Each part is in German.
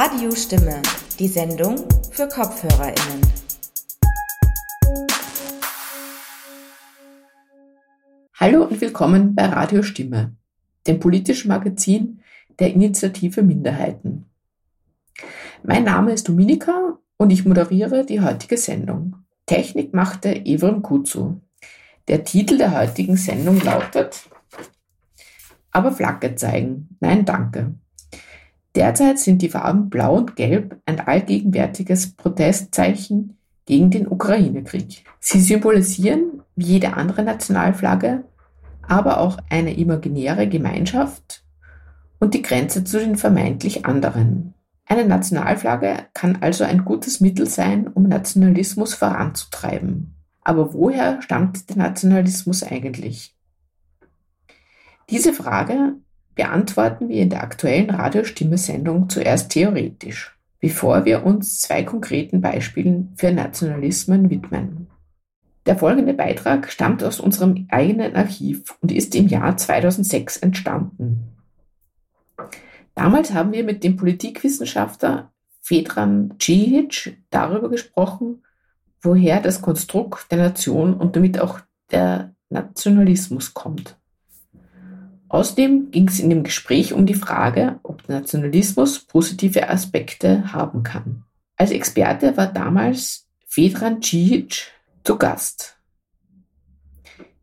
Radiostimme, die Sendung für KopfhörerInnen. Hallo und willkommen bei Radiostimme, dem politischen Magazin der Initiative Minderheiten. Mein Name ist Dominika und ich moderiere die heutige Sendung. Technik machte Evrim Kutsu. Der Titel der heutigen Sendung lautet Aber Flagge zeigen. Nein, danke. Derzeit sind die Farben Blau und Gelb ein allgegenwärtiges Protestzeichen gegen den Ukraine-Krieg. Sie symbolisieren, wie jede andere Nationalflagge, aber auch eine imaginäre Gemeinschaft und die Grenze zu den vermeintlich anderen. Eine Nationalflagge kann also ein gutes Mittel sein, um Nationalismus voranzutreiben. Aber woher stammt der Nationalismus eigentlich? Diese Frage beantworten wir in der aktuellen Radiostimme-Sendung zuerst theoretisch, bevor wir uns zwei konkreten Beispielen für Nationalismen widmen. Der folgende Beitrag stammt aus unserem eigenen Archiv und ist im Jahr 2006 entstanden. Damals haben wir mit dem Politikwissenschaftler Fedran Cihic darüber gesprochen, woher das Konstrukt der Nation und damit auch der Nationalismus kommt. Außerdem ging es in dem Gespräch um die Frage, ob Nationalismus positive Aspekte haben kann. Als Experte war damals Fedran Cihic zu Gast.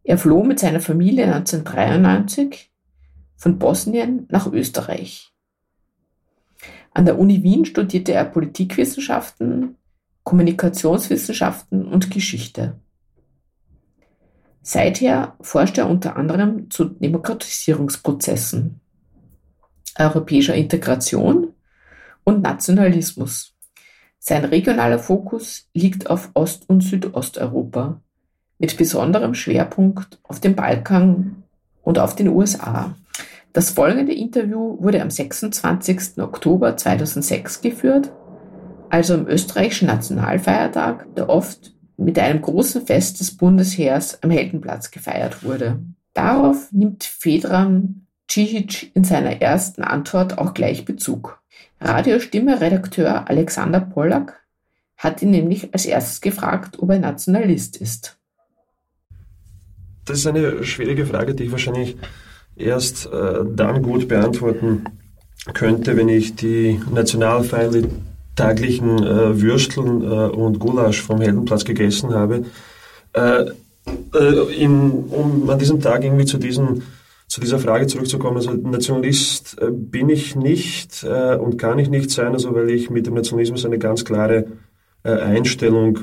Er floh mit seiner Familie 1993 von Bosnien nach Österreich. An der Uni Wien studierte er Politikwissenschaften, Kommunikationswissenschaften und Geschichte. Seither forscht er unter anderem zu Demokratisierungsprozessen, europäischer Integration und Nationalismus. Sein regionaler Fokus liegt auf Ost- und Südosteuropa, mit besonderem Schwerpunkt auf dem Balkan und auf den USA. Das folgende Interview wurde am 26. Oktober 2006 geführt, also am österreichischen Nationalfeiertag, der oft mit einem großen Fest des Bundesheers am Heldenplatz gefeiert wurde. Darauf nimmt Fedran Cihic in seiner ersten Antwort auch gleich Bezug. Radiostimme-Redakteur Alexander Pollack hat ihn nämlich als erstes gefragt, ob er Nationalist ist. Das ist eine schwierige Frage, die ich wahrscheinlich erst äh, dann gut beantworten könnte, wenn ich die Nationalfeinde täglichen äh, Würsteln äh, und Gulasch vom Heldenplatz gegessen habe, äh, äh, in, um an diesem Tag irgendwie zu, diesen, zu dieser Frage zurückzukommen. Also Nationalist äh, bin ich nicht äh, und kann ich nicht sein, also weil ich mit dem Nationalismus eine ganz klare Einstellung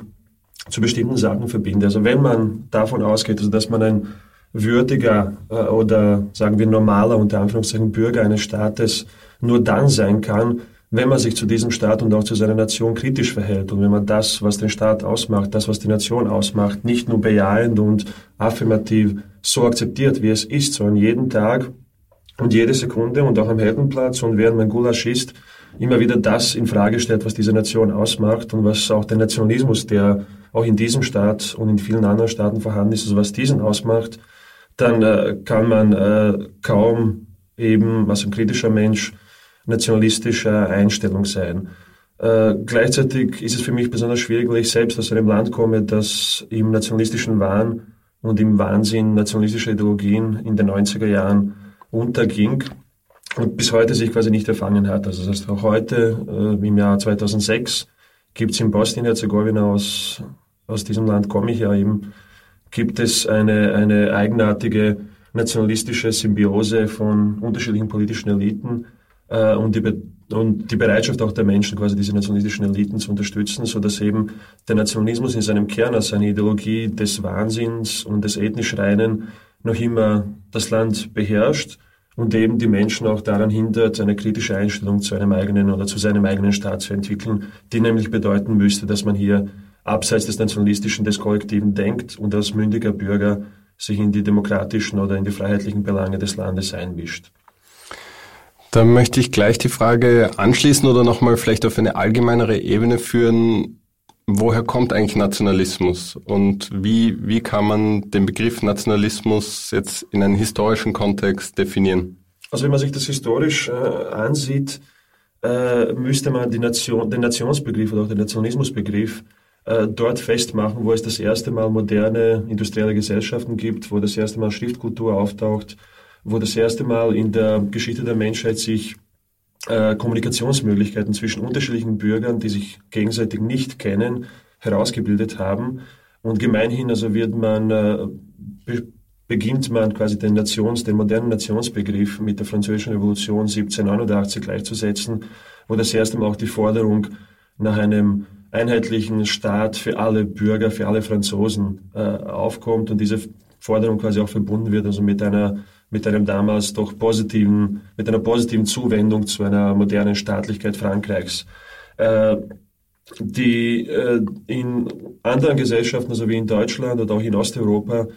zu bestimmten Sachen verbinde. Also wenn man davon ausgeht, also dass man ein würdiger oder sagen wir normaler unter Anführungszeichen Bürger eines Staates nur dann sein kann, wenn man sich zu diesem Staat und auch zu seiner Nation kritisch verhält und wenn man das, was den Staat ausmacht, das, was die Nation ausmacht, nicht nur bejahend und affirmativ so akzeptiert, wie es ist, sondern jeden Tag und jede Sekunde und auch am Heldenplatz und während man Gulasch isst, immer wieder das in Frage stellt, was diese Nation ausmacht und was auch der Nationalismus, der auch in diesem Staat und in vielen anderen Staaten vorhanden ist, also was diesen ausmacht, dann äh, kann man äh, kaum eben als ein kritischer Mensch nationalistischer Einstellung sein. Äh, gleichzeitig ist es für mich besonders schwierig, weil ich selbst aus einem Land komme, das im nationalistischen Wahn und im Wahnsinn nationalistischer Ideologien in den 90er Jahren unterging und bis heute sich quasi nicht erfangen hat. Also das heißt, auch heute, äh, im Jahr 2006, gibt es in Bosnien-Herzegowina, aus, aus diesem Land komme ich ja eben, gibt es eine, eine eigenartige nationalistische Symbiose von unterschiedlichen politischen Eliten, äh, und, die, und die Bereitschaft auch der Menschen, quasi diese nationalistischen Eliten zu unterstützen, so dass eben der Nationalismus in seinem Kern als eine Ideologie des Wahnsinns und des ethnisch Reinen noch immer das Land beherrscht und eben die Menschen auch daran hindert, eine kritische Einstellung zu einem eigenen oder zu seinem eigenen Staat zu entwickeln, die nämlich bedeuten müsste, dass man hier abseits des Nationalistischen, des Kollektiven denkt und als mündiger Bürger sich in die demokratischen oder in die freiheitlichen Belange des Landes einmischt. Da möchte ich gleich die Frage anschließen oder nochmal vielleicht auf eine allgemeinere Ebene führen. Woher kommt eigentlich Nationalismus und wie, wie kann man den Begriff Nationalismus jetzt in einem historischen Kontext definieren? Also wenn man sich das historisch äh, ansieht, äh, müsste man Nation, den Nationsbegriff oder auch den Nationalismusbegriff äh, dort festmachen, wo es das erste Mal moderne industrielle Gesellschaften gibt, wo das erste Mal Schriftkultur auftaucht, wo das erste Mal in der Geschichte der Menschheit sich äh, Kommunikationsmöglichkeiten zwischen unterschiedlichen Bürgern, die sich gegenseitig nicht kennen, herausgebildet haben. Und gemeinhin also wird man, äh, be beginnt man quasi den Nations, den modernen Nationsbegriff mit der Französischen Revolution 1789 gleichzusetzen, wo das erste Mal auch die Forderung nach einem einheitlichen Staat für alle Bürger, für alle Franzosen äh, aufkommt und diese Forderung quasi auch verbunden wird, also mit einer mit einem damals doch positiven, mit einer positiven Zuwendung zu einer modernen Staatlichkeit Frankreichs. Äh, die äh, in anderen Gesellschaften, also wie in Deutschland oder auch in Osteuropa,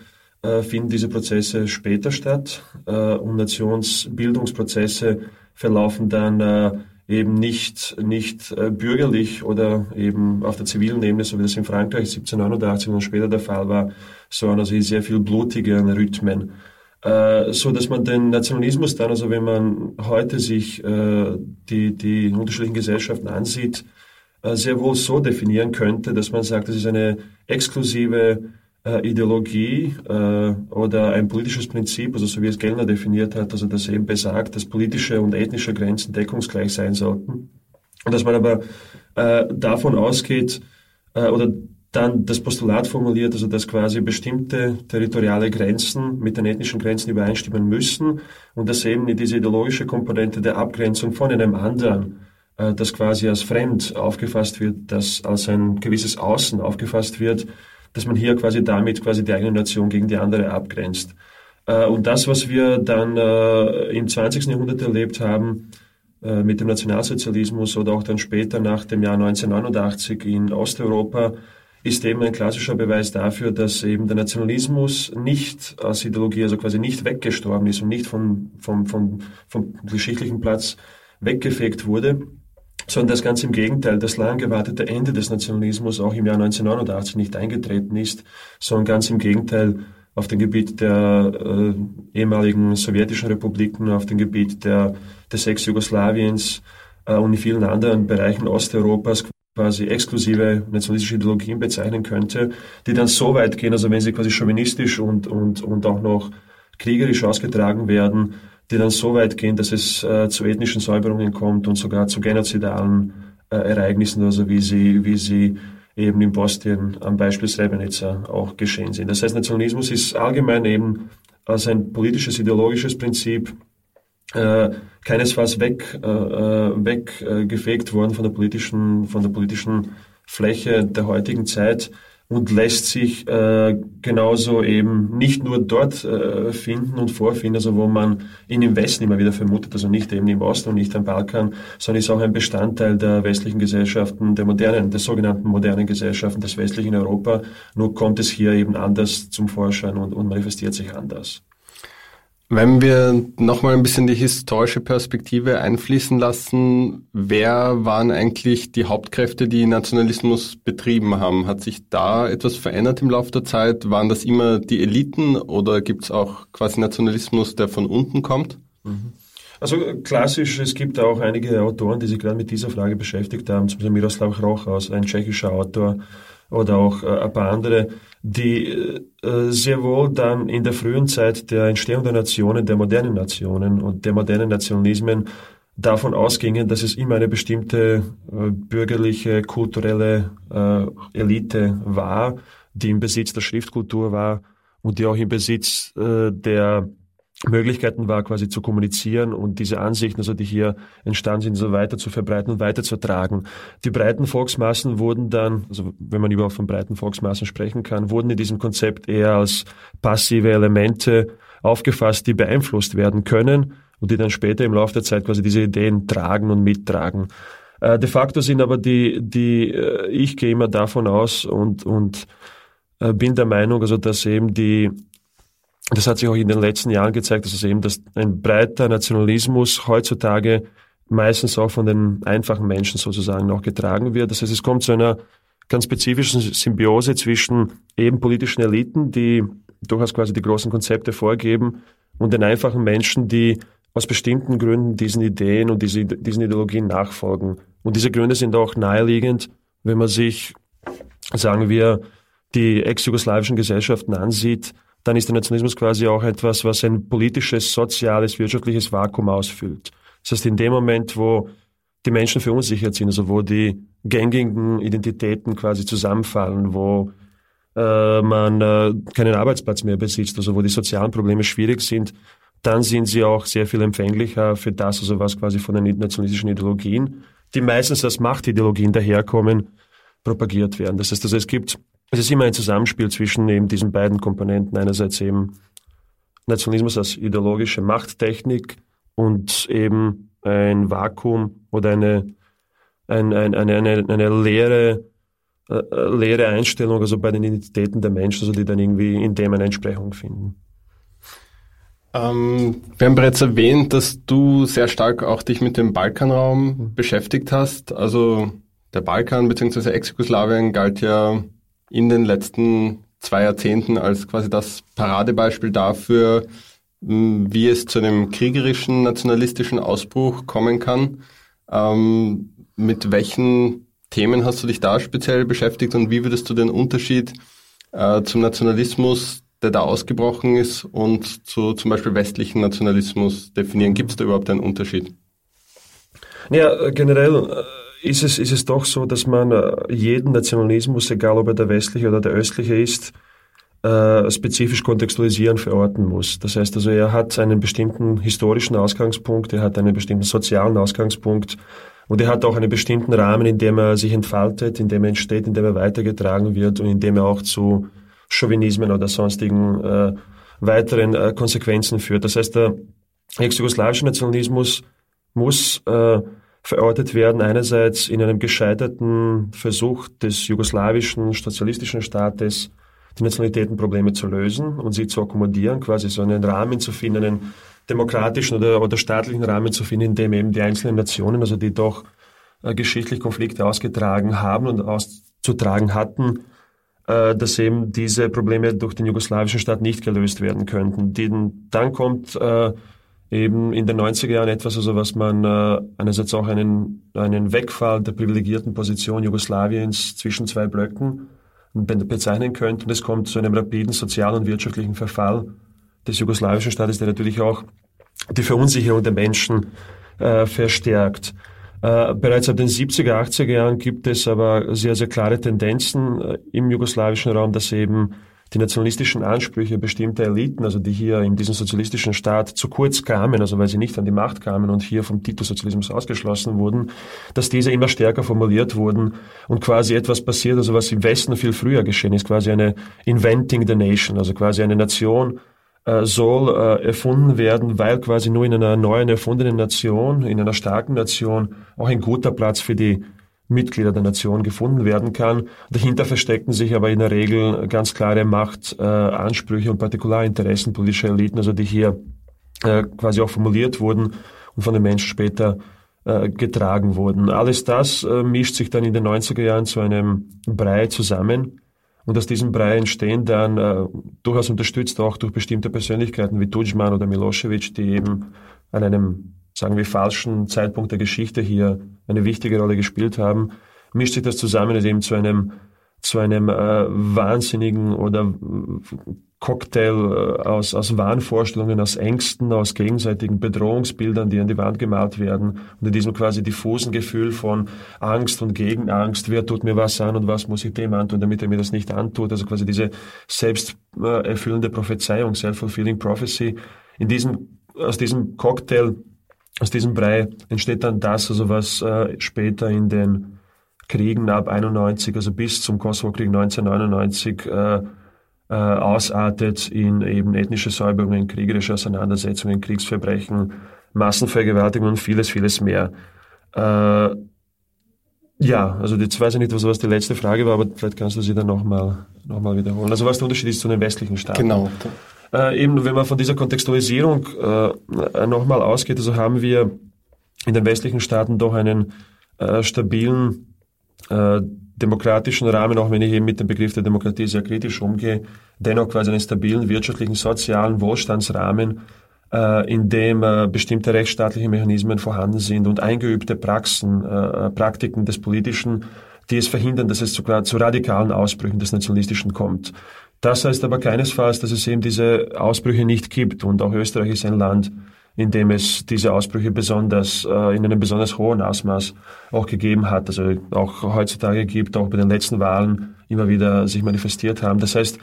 äh, finden diese Prozesse später statt äh, und Nationsbildungsprozesse verlaufen dann äh, eben nicht, nicht äh, bürgerlich oder eben auf der zivilen Ebene, so wie das in Frankreich 1789 und später der Fall war, sondern also in sehr viel blutigeren Rhythmen. Äh, so dass man den Nationalismus dann, also wenn man heute sich äh, die, die unterschiedlichen Gesellschaften ansieht, äh, sehr wohl so definieren könnte, dass man sagt, das ist eine exklusive äh, Ideologie äh, oder ein politisches Prinzip, also so wie es Gellner definiert hat, also das eben besagt, dass politische und ethnische Grenzen deckungsgleich sein sollten. Und dass man aber äh, davon ausgeht oder dann das Postulat formuliert, also dass quasi bestimmte territoriale Grenzen mit den ethnischen Grenzen übereinstimmen müssen und dass eben diese ideologische Komponente der Abgrenzung von einem anderen, äh, das quasi als fremd aufgefasst wird, das als ein gewisses Außen aufgefasst wird, dass man hier quasi damit quasi die eigene Nation gegen die andere abgrenzt. Äh, und das, was wir dann äh, im 20. Jahrhundert erlebt haben, äh, mit dem Nationalsozialismus oder auch dann später nach dem Jahr 1989 in Osteuropa, ist eben ein klassischer Beweis dafür, dass eben der Nationalismus nicht als Ideologie, also quasi nicht weggestorben ist und nicht vom, vom, vom, vom geschichtlichen Platz weggefegt wurde, sondern das ganz im Gegenteil, das lang gewartete Ende des Nationalismus auch im Jahr 1989 nicht eingetreten ist, sondern ganz im Gegenteil auf dem Gebiet der äh, ehemaligen sowjetischen Republiken, auf dem Gebiet der, des Ex-Jugoslawiens äh, und in vielen anderen Bereichen Osteuropas quasi exklusive nationalistische Ideologien bezeichnen könnte, die dann so weit gehen, also wenn sie quasi chauvinistisch und, und, und auch noch kriegerisch ausgetragen werden, die dann so weit gehen, dass es äh, zu ethnischen Säuberungen kommt und sogar zu genozidalen äh, Ereignissen, also wie sie, wie sie eben in Bosnien am Beispiel Srebrenica auch geschehen sind. Das heißt, Nationalismus ist allgemein eben als ein politisches, ideologisches Prinzip äh, keinesfalls weg, äh, äh weggefegt worden von der politischen, von der politischen Fläche der heutigen Zeit, und lässt sich äh, genauso eben nicht nur dort äh, finden und vorfinden, also wo man ihn im Westen immer wieder vermutet, also nicht eben im Osten und nicht am Balkan, sondern ist auch ein Bestandteil der westlichen Gesellschaften, der modernen, der sogenannten modernen Gesellschaften des westlichen Europa. Nur kommt es hier eben anders zum Vorschein und, und manifestiert sich anders. Wenn wir nochmal ein bisschen die historische Perspektive einfließen lassen, wer waren eigentlich die Hauptkräfte, die Nationalismus betrieben haben? Hat sich da etwas verändert im Laufe der Zeit? Waren das immer die Eliten oder gibt es auch quasi Nationalismus, der von unten kommt? Mhm. Also klassisch, es gibt auch einige Autoren, die sich gerade mit dieser Frage beschäftigt haben, zum Beispiel Miroslav Rochaus, ein tschechischer Autor, oder auch äh, ein paar andere, die äh, sehr wohl dann in der frühen Zeit der Entstehung der Nationen, der modernen Nationen und der modernen Nationalismen davon ausgingen, dass es immer eine bestimmte äh, bürgerliche, kulturelle äh, Elite war, die im Besitz der Schriftkultur war und die auch im Besitz äh, der Möglichkeiten war, quasi zu kommunizieren und diese Ansichten, also die hier entstanden sind, so weiter zu verbreiten und weiterzutragen. Die breiten Volksmassen wurden dann, also wenn man überhaupt von breiten Volksmassen sprechen kann, wurden in diesem Konzept eher als passive Elemente aufgefasst, die beeinflusst werden können und die dann später im Laufe der Zeit quasi diese Ideen tragen und mittragen. Äh, de facto sind aber die, die, äh, ich gehe immer davon aus und, und äh, bin der Meinung, also dass eben die das hat sich auch in den letzten Jahren gezeigt, dass es eben dass ein breiter Nationalismus heutzutage meistens auch von den einfachen Menschen sozusagen noch getragen wird. Das heißt, es kommt zu einer ganz spezifischen Symbiose zwischen eben politischen Eliten, die durchaus quasi die großen Konzepte vorgeben, und den einfachen Menschen, die aus bestimmten Gründen diesen Ideen und diese, diesen Ideologien nachfolgen. Und diese Gründe sind auch naheliegend, wenn man sich, sagen wir, die ex-jugoslawischen Gesellschaften ansieht, dann ist der Nationalismus quasi auch etwas, was ein politisches, soziales, wirtschaftliches Vakuum ausfüllt. Das heißt, in dem Moment, wo die Menschen verunsichert sind, also wo die gängigen Identitäten quasi zusammenfallen, wo äh, man äh, keinen Arbeitsplatz mehr besitzt, also wo die sozialen Probleme schwierig sind, dann sind sie auch sehr viel empfänglicher für das, also was quasi von den nationalistischen Ideologien, die meistens als Machtideologien daherkommen, propagiert werden. Das heißt also, es gibt, es ist immer ein Zusammenspiel zwischen eben diesen beiden Komponenten. Einerseits eben Nationalismus als ideologische Machttechnik und eben ein Vakuum oder eine, ein, ein, eine, eine, eine leere, äh, leere Einstellung, also bei den Identitäten der Menschen, also die dann irgendwie in dem eine Entsprechung finden. Ähm, wir haben bereits erwähnt, dass du sehr stark auch dich mit dem Balkanraum beschäftigt hast. Also der Balkan bzw. Ex-Jugoslawien galt ja in den letzten zwei Jahrzehnten als quasi das Paradebeispiel dafür, wie es zu einem kriegerischen nationalistischen Ausbruch kommen kann. Ähm, mit welchen Themen hast du dich da speziell beschäftigt und wie würdest du den Unterschied äh, zum Nationalismus der da ausgebrochen ist und zu zum Beispiel westlichen Nationalismus definieren? Gibt es da überhaupt einen Unterschied? Ja, generell äh, ist es, ist es doch so, dass man äh, jeden Nationalismus, egal ob er der westliche oder der östliche ist, äh, spezifisch kontextualisieren, verorten muss. Das heißt also, er hat einen bestimmten historischen Ausgangspunkt, er hat einen bestimmten sozialen Ausgangspunkt und er hat auch einen bestimmten Rahmen, in dem er sich entfaltet, in dem er entsteht, in dem er weitergetragen wird und in dem er auch zu Chauvinismen oder sonstigen äh, weiteren äh, Konsequenzen führt. Das heißt, der ex-jugoslawische Nationalismus muss äh, verortet werden, einerseits in einem gescheiterten Versuch des jugoslawischen sozialistischen Staates, die Nationalitätenprobleme zu lösen und sie zu akkommodieren, quasi so einen Rahmen zu finden, einen demokratischen oder, oder staatlichen Rahmen zu finden, in dem eben die einzelnen Nationen, also die doch äh, geschichtlich Konflikte ausgetragen haben und auszutragen hatten, äh, dass eben diese Probleme durch den jugoslawischen Staat nicht gelöst werden könnten. Den, dann kommt äh, eben in den 90er Jahren etwas, also was man äh, einerseits auch einen, einen Wegfall der privilegierten Position Jugoslawiens zwischen zwei Blöcken bezeichnen könnte. Und es kommt zu einem rapiden sozialen und wirtschaftlichen Verfall des jugoslawischen Staates, der natürlich auch die Verunsicherung der Menschen äh, verstärkt. Äh, bereits ab den 70er, 80er Jahren gibt es aber sehr, sehr klare Tendenzen äh, im jugoslawischen Raum, dass eben die nationalistischen Ansprüche bestimmter Eliten, also die hier in diesem sozialistischen Staat zu kurz kamen, also weil sie nicht an die Macht kamen und hier vom Titelsozialismus ausgeschlossen wurden, dass diese immer stärker formuliert wurden und quasi etwas passiert, also was im Westen viel früher geschehen ist, quasi eine Inventing the Nation, also quasi eine Nation, äh, soll äh, erfunden werden, weil quasi nur in einer neuen erfundenen Nation, in einer starken Nation auch ein guter Platz für die Mitglieder der Nation gefunden werden kann. Dahinter verstecken sich aber in der Regel ganz klare Machtansprüche äh, und Partikularinteressen politischer Eliten, also die hier äh, quasi auch formuliert wurden und von den Menschen später äh, getragen wurden. Alles das äh, mischt sich dann in den 90er Jahren zu einem Brei zusammen, und aus diesem Brei entstehen dann äh, durchaus unterstützt auch durch bestimmte Persönlichkeiten wie Tudjman oder Milosevic, die eben an einem, sagen wir, falschen Zeitpunkt der Geschichte hier eine wichtige Rolle gespielt haben, mischt sich das zusammen eben zu einem zu einem äh, wahnsinnigen oder Cocktail äh, aus, aus Wahnvorstellungen, aus Ängsten, aus gegenseitigen Bedrohungsbildern, die an die Wand gemalt werden und in diesem quasi diffusen Gefühl von Angst und Gegenangst, wer tut mir was an und was muss ich dem antun, damit er mir das nicht antut, also quasi diese selbsterfüllende Prophezeiung, self-fulfilling prophecy. In diesem, aus diesem Cocktail, aus diesem Brei entsteht dann das, also was äh, später in den Kriegen ab 91, also bis zum Kosovo-Krieg 1999 äh, äh, ausartet in eben ethnische Säuberungen, kriegerische Auseinandersetzungen, Kriegsverbrechen, Massenvergewaltigung und vieles, vieles mehr. Äh, ja, also jetzt weiß ich nicht, was, was die letzte Frage war, aber vielleicht kannst du sie dann nochmal noch mal wiederholen. Also was der Unterschied ist zu den westlichen Staaten. Genau. Äh, eben, wenn man von dieser Kontextualisierung äh, nochmal ausgeht, also haben wir in den westlichen Staaten doch einen äh, stabilen äh, demokratischen Rahmen, auch wenn ich eben mit dem Begriff der Demokratie sehr kritisch umgehe, dennoch quasi einen stabilen wirtschaftlichen, sozialen Wohlstandsrahmen, äh, in dem äh, bestimmte rechtsstaatliche Mechanismen vorhanden sind und eingeübte Praxen, äh, Praktiken des Politischen, die es verhindern, dass es sogar zu radikalen Ausbrüchen des Nationalistischen kommt. Das heißt aber keinesfalls, dass es eben diese Ausbrüche nicht gibt. Und auch Österreich ist ein Land, in dem es diese Ausbrüche besonders, äh, in einem besonders hohen Ausmaß auch gegeben hat. Also auch heutzutage gibt, auch bei den letzten Wahlen immer wieder sich manifestiert haben. Das heißt,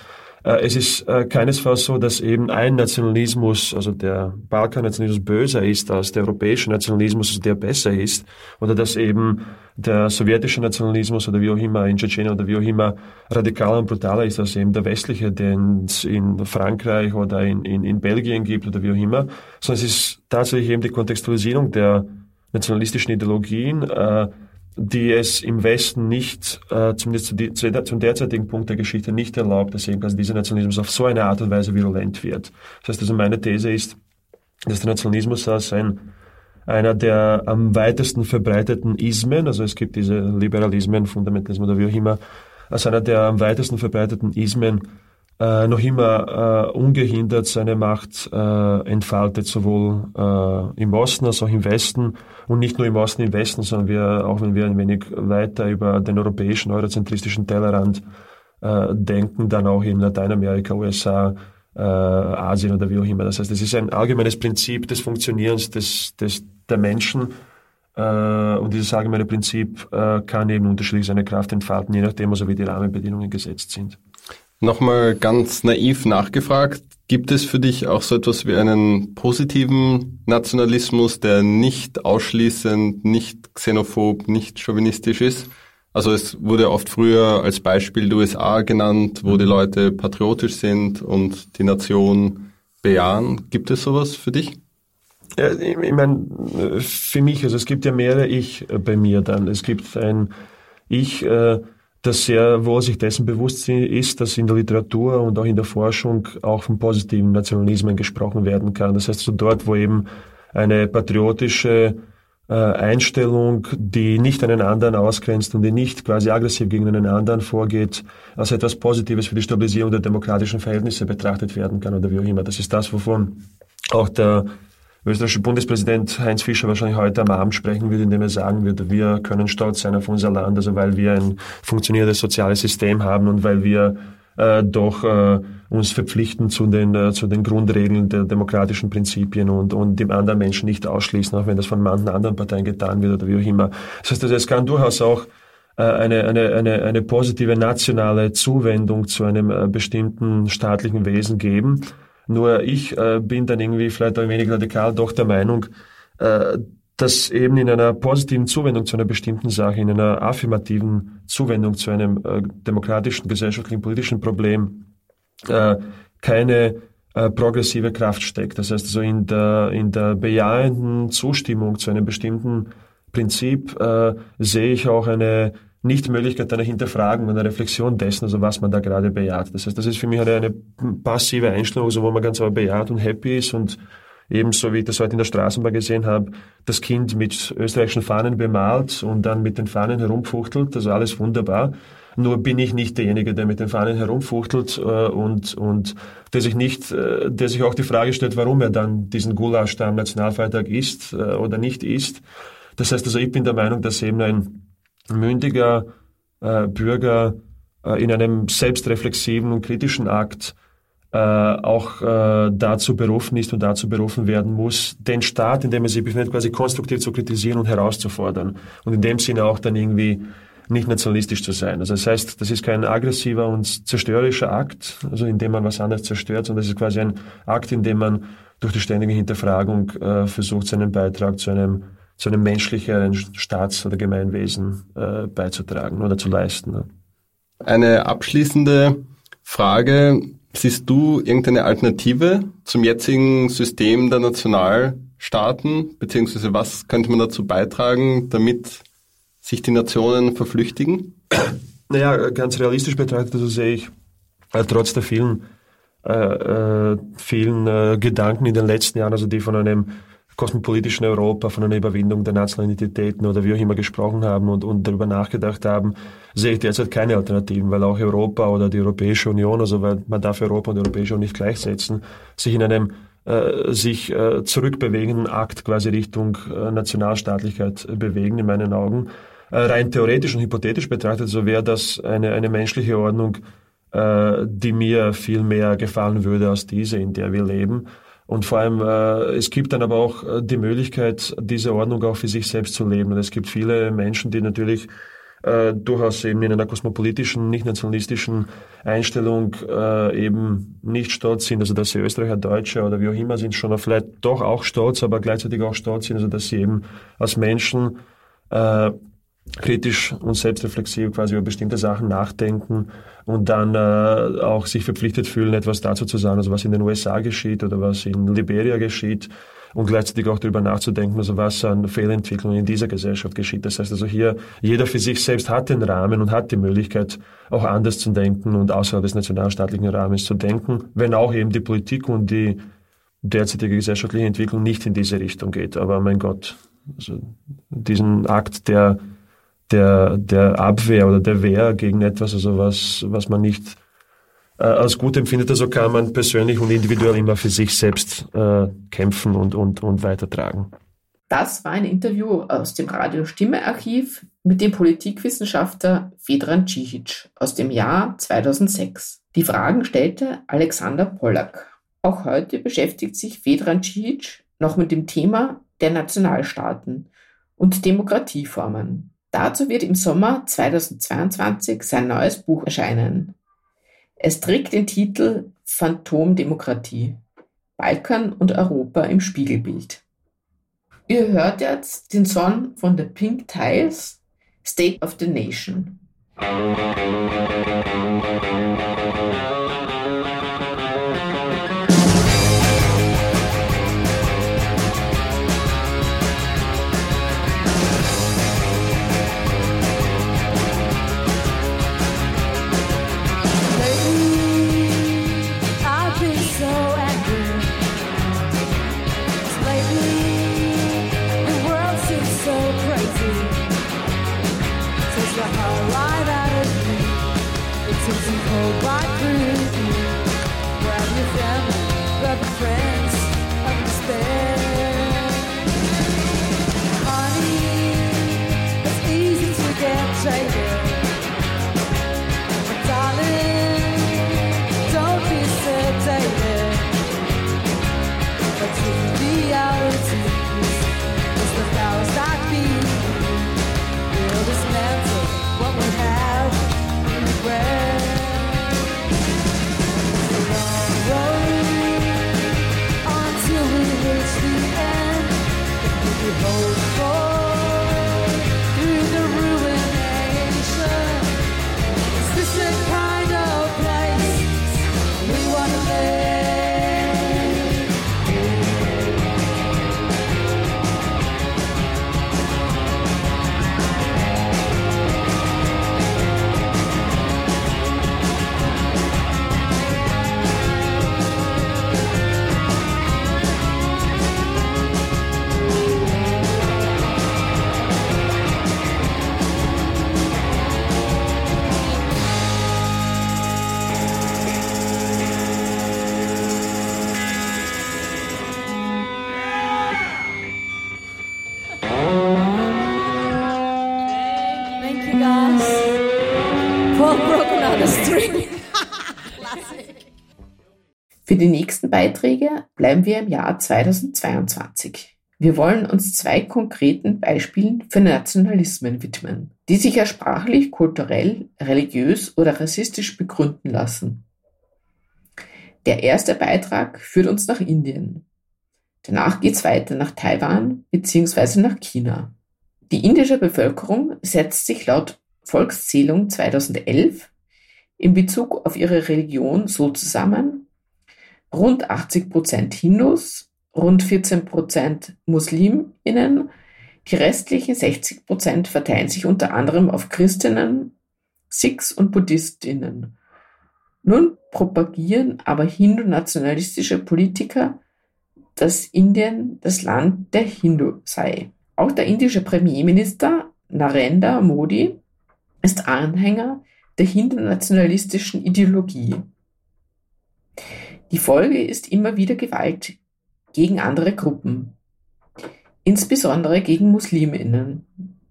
es ist äh, keinesfalls so, dass eben ein Nationalismus, also der Balkan-Nationalismus böser ist als der europäische Nationalismus, also der besser ist, oder dass eben der sowjetische Nationalismus oder wie auch immer in Tschetschenien oder wie auch immer radikaler und brutaler ist als eben der westliche, den es in Frankreich oder in, in, in Belgien gibt oder wie auch immer, sondern es ist tatsächlich eben die Kontextualisierung der nationalistischen Ideologien, äh, die es im Westen nicht, äh, zumindest zu zu, zum derzeitigen Punkt der Geschichte nicht erlaubt, dass eben quasi dieser Nationalismus auf so eine Art und Weise virulent wird. Das heißt also, meine These ist, dass der Nationalismus als ein, einer der am weitesten verbreiteten Ismen, also es gibt diese Liberalismen, Fundamentalismus oder wie auch immer, als einer der am weitesten verbreiteten Ismen äh, noch immer äh, ungehindert seine Macht äh, entfaltet, sowohl äh, im Osten als auch im Westen und nicht nur im Osten, im Westen, sondern wir, auch wenn wir ein wenig weiter über den europäischen, eurozentristischen Tellerrand äh, denken, dann auch in Lateinamerika, USA, äh, Asien oder wie auch immer. Das heißt, es ist ein allgemeines Prinzip des Funktionierens des, des, der Menschen, äh, und dieses allgemeine Prinzip äh, kann eben unterschiedlich seine Kraft entfalten, je nachdem, also wie die Rahmenbedingungen gesetzt sind. Nochmal ganz naiv nachgefragt, gibt es für dich auch so etwas wie einen positiven Nationalismus, der nicht ausschließend, nicht xenophob, nicht chauvinistisch ist? Also es wurde oft früher als Beispiel die USA genannt, wo die Leute patriotisch sind und die Nation bejahen. Gibt es sowas für dich? Ja, ich, ich meine, für mich, also es gibt ja mehrere Ich bei mir dann. Es gibt ein Ich, äh, das sehr wohl sich dessen bewusst ist, dass in der Literatur und auch in der Forschung auch von positiven Nationalismen gesprochen werden kann. Das heißt, so dort, wo eben eine patriotische äh, Einstellung, die nicht einen anderen ausgrenzt und die nicht quasi aggressiv gegen einen anderen vorgeht, als etwas Positives für die Stabilisierung der demokratischen Verhältnisse betrachtet werden kann oder wie auch immer. Das ist das, wovon auch der österreichische Bundespräsident Heinz Fischer wahrscheinlich heute am Abend sprechen wird, indem er sagen wird, wir können stolz sein auf unser Land, also weil wir ein funktionierendes soziales System haben und weil wir äh, doch äh, uns verpflichten zu den, äh, zu den Grundregeln der demokratischen Prinzipien und, und dem anderen Menschen nicht ausschließen, auch wenn das von manchen anderen Parteien getan wird oder wie auch immer. Das heißt, also, es kann durchaus auch äh, eine, eine, eine, eine positive nationale Zuwendung zu einem äh, bestimmten staatlichen Wesen geben nur ich äh, bin dann irgendwie vielleicht ein wenig radikal doch der Meinung, äh, dass eben in einer positiven Zuwendung zu einer bestimmten Sache, in einer affirmativen Zuwendung zu einem äh, demokratischen, gesellschaftlichen, politischen Problem äh, keine äh, progressive Kraft steckt. Das heißt also in der, in der bejahenden Zustimmung zu einem bestimmten Prinzip äh, sehe ich auch eine Nichtmöglichkeit einer Hinterfragung, einer Reflexion dessen, also was man da gerade bejaht. Das heißt, das ist für mich eine, eine passive Einstellung, also wo man ganz aber bejaht und happy ist und ebenso wie ich das heute in der Straßenbahn gesehen habe, das Kind mit österreichischen Fahnen bemalt und dann mit den Fahnen herumfuchtelt, also alles wunderbar. Nur bin ich nicht derjenige, der mit den Fahnen herumfuchtelt äh, und, und der sich nicht, äh, der sich auch die Frage stellt, warum er dann diesen Gulasch da am Nationalfeiertag isst äh, oder nicht isst. Das heißt also, ich bin der Meinung, dass eben ein mündiger äh, Bürger äh, in einem selbstreflexiven und kritischen Akt äh, auch äh, dazu berufen ist und dazu berufen werden muss, den Staat, in dem er sich befindet, quasi konstruktiv zu kritisieren und herauszufordern. Und in dem Sinne auch dann irgendwie nicht nationalistisch zu sein. Also das heißt, das ist kein aggressiver und zerstörerischer Akt, also in dem man was anderes zerstört, sondern das ist quasi ein Akt, in dem man durch die ständige Hinterfragung äh, versucht, seinen Beitrag zu einem zu einem menschlicheren Staats- oder Gemeinwesen äh, beizutragen oder zu leisten. Ne? Eine abschließende Frage. Siehst du irgendeine Alternative zum jetzigen System der Nationalstaaten? Beziehungsweise was könnte man dazu beitragen, damit sich die Nationen verflüchtigen? Naja, ganz realistisch betrachtet, also sehe ich, äh, trotz der vielen, äh, äh, vielen äh, Gedanken in den letzten Jahren, also die von einem kosmopolitischen Europa, von einer Überwindung der nationalen Identitäten oder wie auch immer gesprochen haben und, und darüber nachgedacht haben, sehe ich derzeit keine Alternativen, weil auch Europa oder die Europäische Union, also weil man darf Europa und die Europäische Union nicht gleichsetzen, sich in einem äh, sich äh, zurückbewegenden Akt quasi Richtung äh, Nationalstaatlichkeit bewegen, in meinen Augen. Rein theoretisch und hypothetisch betrachtet, so wäre das eine, eine menschliche Ordnung, die mir viel mehr gefallen würde als diese, in der wir leben. Und vor allem, äh, es gibt dann aber auch äh, die Möglichkeit, diese Ordnung auch für sich selbst zu leben. Und es gibt viele Menschen, die natürlich äh, durchaus eben in einer kosmopolitischen, nicht nationalistischen Einstellung äh, eben nicht stolz sind, also dass sie Österreicher, Deutsche oder wie auch immer sind, schon vielleicht doch auch stolz, aber gleichzeitig auch stolz sind, also dass sie eben als Menschen äh, kritisch und selbstreflexiv quasi über bestimmte Sachen nachdenken und dann äh, auch sich verpflichtet fühlen, etwas dazu zu sagen, also was in den USA geschieht oder was in Liberia geschieht und gleichzeitig auch darüber nachzudenken, also was an Fehlentwicklungen in dieser Gesellschaft geschieht. Das heißt also hier, jeder für sich selbst hat den Rahmen und hat die Möglichkeit, auch anders zu denken und außerhalb des nationalstaatlichen Rahmens zu denken, wenn auch eben die Politik und die derzeitige gesellschaftliche Entwicklung nicht in diese Richtung geht. Aber mein Gott, also diesen Akt der der, der Abwehr oder der Wehr gegen etwas, also was, was man nicht äh, als gut empfindet, also kann man persönlich und individuell immer für sich selbst äh, kämpfen und, und, und weitertragen. Das war ein Interview aus dem Radio Stimme Archiv mit dem Politikwissenschaftler Vedran Cicic aus dem Jahr 2006. Die Fragen stellte Alexander Pollack. Auch heute beschäftigt sich Vedran Cicic noch mit dem Thema der Nationalstaaten und Demokratieformen. Dazu wird im Sommer 2022 sein neues Buch erscheinen. Es trägt den Titel Phantomdemokratie. Balkan und Europa im Spiegelbild. Ihr hört jetzt den Song von The Pink Tiles, State of the Nation. Beiträge bleiben wir im Jahr 2022. Wir wollen uns zwei konkreten Beispielen für Nationalismen widmen, die sich ja sprachlich, kulturell, religiös oder rassistisch begründen lassen. Der erste Beitrag führt uns nach Indien. Danach geht es weiter nach Taiwan bzw. nach China. Die indische Bevölkerung setzt sich laut Volkszählung 2011 in Bezug auf ihre Religion so zusammen, rund 80 Prozent Hindus, rund 14 Prozent Musliminnen, die restlichen 60 Prozent verteilen sich unter anderem auf Christinnen, Sikhs und Buddhistinnen. Nun propagieren aber hindu-nationalistische Politiker, dass Indien das Land der Hindu sei. Auch der indische Premierminister Narendra Modi ist Anhänger der hindu-nationalistischen Ideologie. Die Folge ist immer wieder Gewalt gegen andere Gruppen, insbesondere gegen Musliminnen.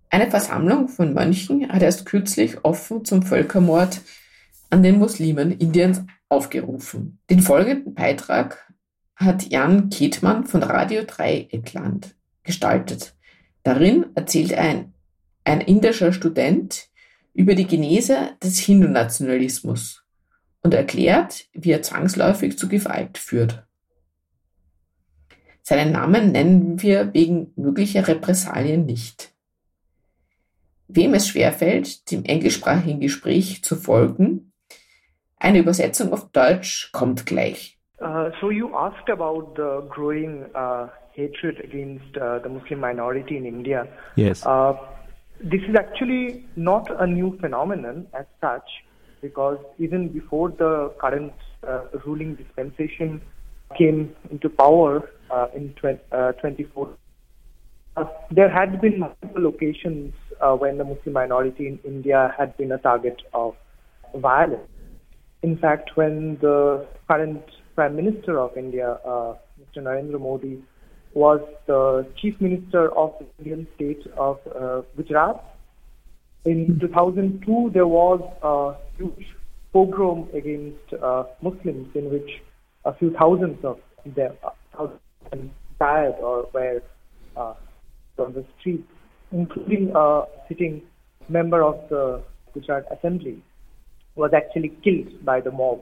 Eine Versammlung von Mönchen hat erst kürzlich offen zum Völkermord an den Muslimen Indiens aufgerufen. Den folgenden Beitrag hat Jan Ketmann von Radio Dreieckland gestaltet. Darin erzählt ein, ein indischer Student über die Genese des Hindu-Nationalismus und erklärt, wie er zwangsläufig zu Gewalt führt. Seinen Namen nennen wir wegen möglicher Repressalien nicht. Wem es schwerfällt, dem englischsprachigen Gespräch zu folgen, eine Übersetzung auf Deutsch kommt gleich. Uh, so you asked about the growing uh, hatred against uh, the Muslim minority in India. Yes. Uh, this is actually not a new phenomenon as such, because even before the current uh, ruling dispensation came into power uh, in 2024, there had been multiple occasions when the Muslim minority in India had been a target of violence. In fact, when the current Prime Minister of India, uh, Mr. Narendra Modi, was the Chief Minister of the Indian state of uh, Gujarat. In 2002, there was a huge pogrom against uh, Muslims in which a few thousands of them died or were uh, on the streets, including a sitting member of the Gujarat Assembly was actually killed by the mob.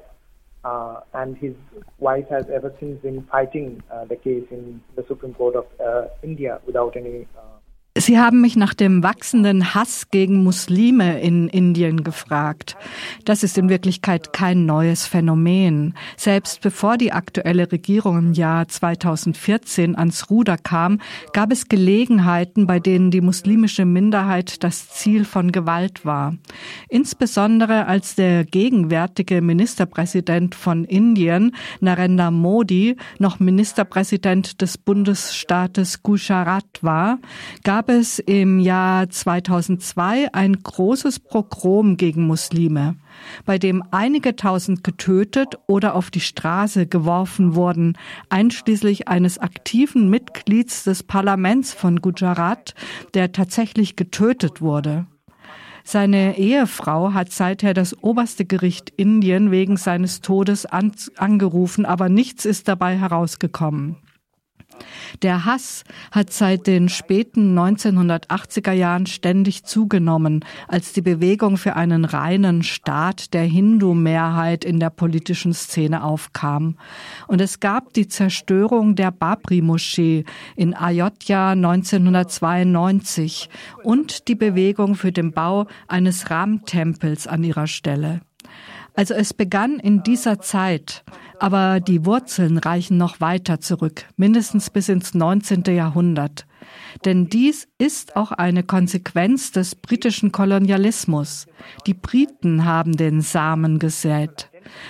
Uh, and his wife has ever since been fighting uh, the case in the Supreme Court of uh, India without any uh, Sie haben mich nach dem wachsenden Hass gegen Muslime in Indien gefragt. Das ist in Wirklichkeit kein neues Phänomen. Selbst bevor die aktuelle Regierung im Jahr 2014 ans Ruder kam, gab es Gelegenheiten, bei denen die muslimische Minderheit das Ziel von Gewalt war. Insbesondere als der gegenwärtige Ministerpräsident von Indien, Narendra Modi, noch Ministerpräsident des Bundesstaates Gujarat war, gab es im Jahr 2002 ein großes Pogrom gegen Muslime, bei dem einige tausend getötet oder auf die Straße geworfen wurden, einschließlich eines aktiven Mitglieds des Parlaments von Gujarat, der tatsächlich getötet wurde. Seine Ehefrau hat seither das oberste Gericht Indien wegen seines Todes an, angerufen, aber nichts ist dabei herausgekommen. Der Hass hat seit den späten 1980er Jahren ständig zugenommen, als die Bewegung für einen reinen Staat der Hindu-Mehrheit in der politischen Szene aufkam. Und es gab die Zerstörung der Babri-Moschee in Ayodhya 1992 und die Bewegung für den Bau eines Ram-Tempels an ihrer Stelle. Also es begann in dieser Zeit, aber die Wurzeln reichen noch weiter zurück, mindestens bis ins 19. Jahrhundert. Denn dies ist auch eine Konsequenz des britischen Kolonialismus. Die Briten haben den Samen gesät.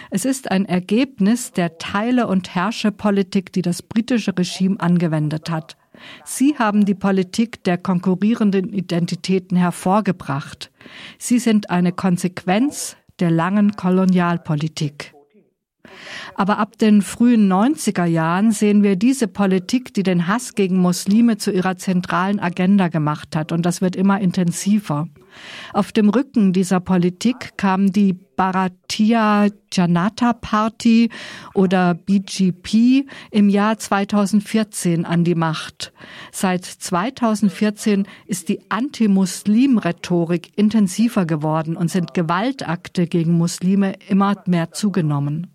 Es ist ein Ergebnis der Teile- und Herrscherpolitik, die das britische Regime angewendet hat. Sie haben die Politik der konkurrierenden Identitäten hervorgebracht. Sie sind eine Konsequenz der langen Kolonialpolitik. Aber ab den frühen 90er Jahren sehen wir diese Politik, die den Hass gegen Muslime zu ihrer zentralen Agenda gemacht hat. Und das wird immer intensiver. Auf dem Rücken dieser Politik kam die Bharatiya Janata Party oder BGP im Jahr 2014 an die Macht. Seit 2014 ist die Anti-Muslim-Rhetorik intensiver geworden und sind Gewaltakte gegen Muslime immer mehr zugenommen.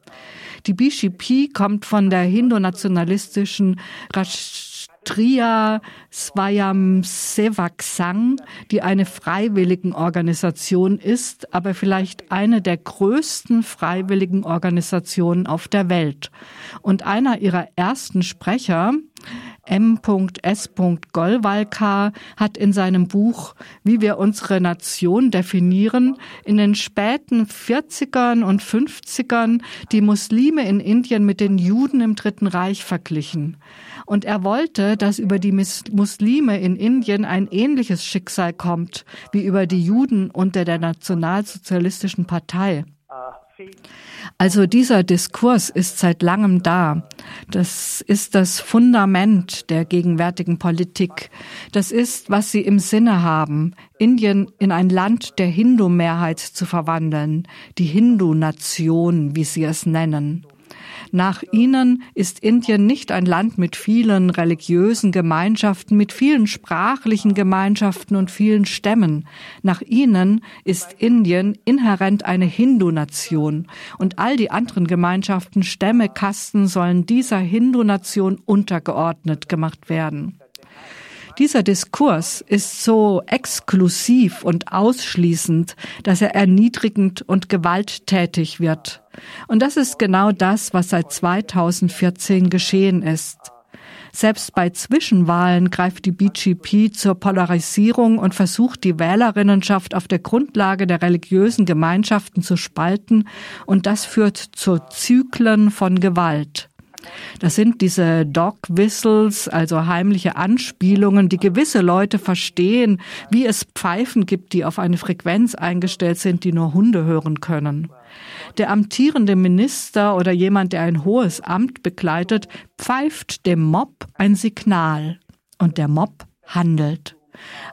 Die BGP kommt von der hindu-nationalistischen Rashtriya Swayamsevak Sangh, die eine Freiwilligenorganisation ist, aber vielleicht eine der größten freiwilligen Organisationen auf der Welt. Und einer ihrer ersten Sprecher, M.S. Golwalkar hat in seinem Buch Wie wir unsere Nation definieren in den späten 40ern und 50ern die Muslime in Indien mit den Juden im Dritten Reich verglichen. Und er wollte, dass über die Muslime in Indien ein ähnliches Schicksal kommt wie über die Juden unter der nationalsozialistischen Partei. Also dieser Diskurs ist seit langem da. Das ist das Fundament der gegenwärtigen Politik. Das ist, was sie im Sinne haben, Indien in ein Land der Hindu-Mehrheit zu verwandeln, die Hindu-Nation, wie sie es nennen. Nach ihnen ist Indien nicht ein Land mit vielen religiösen Gemeinschaften, mit vielen sprachlichen Gemeinschaften und vielen Stämmen. Nach ihnen ist Indien inhärent eine Hindu-Nation und all die anderen Gemeinschaften, Stämme, Kasten sollen dieser Hindu-Nation untergeordnet gemacht werden. Dieser Diskurs ist so exklusiv und ausschließend, dass er erniedrigend und gewalttätig wird. Und das ist genau das, was seit 2014 geschehen ist. Selbst bei Zwischenwahlen greift die BGP zur Polarisierung und versucht, die Wählerinnenschaft auf der Grundlage der religiösen Gemeinschaften zu spalten, und das führt zu Zyklen von Gewalt. Das sind diese Dog Whistles, also heimliche Anspielungen, die gewisse Leute verstehen, wie es Pfeifen gibt, die auf eine Frequenz eingestellt sind, die nur Hunde hören können. Der amtierende Minister oder jemand, der ein hohes Amt begleitet, pfeift dem Mob ein Signal und der Mob handelt.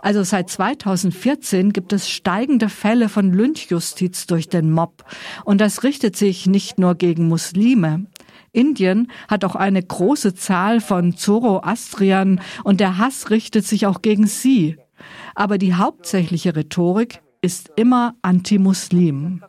Also seit 2014 gibt es steigende Fälle von Lynchjustiz durch den Mob. Und das richtet sich nicht nur gegen Muslime. Indien hat auch eine große Zahl von Zoroastriern und der Hass richtet sich auch gegen sie. Aber die hauptsächliche Rhetorik ist immer anti-Muslim.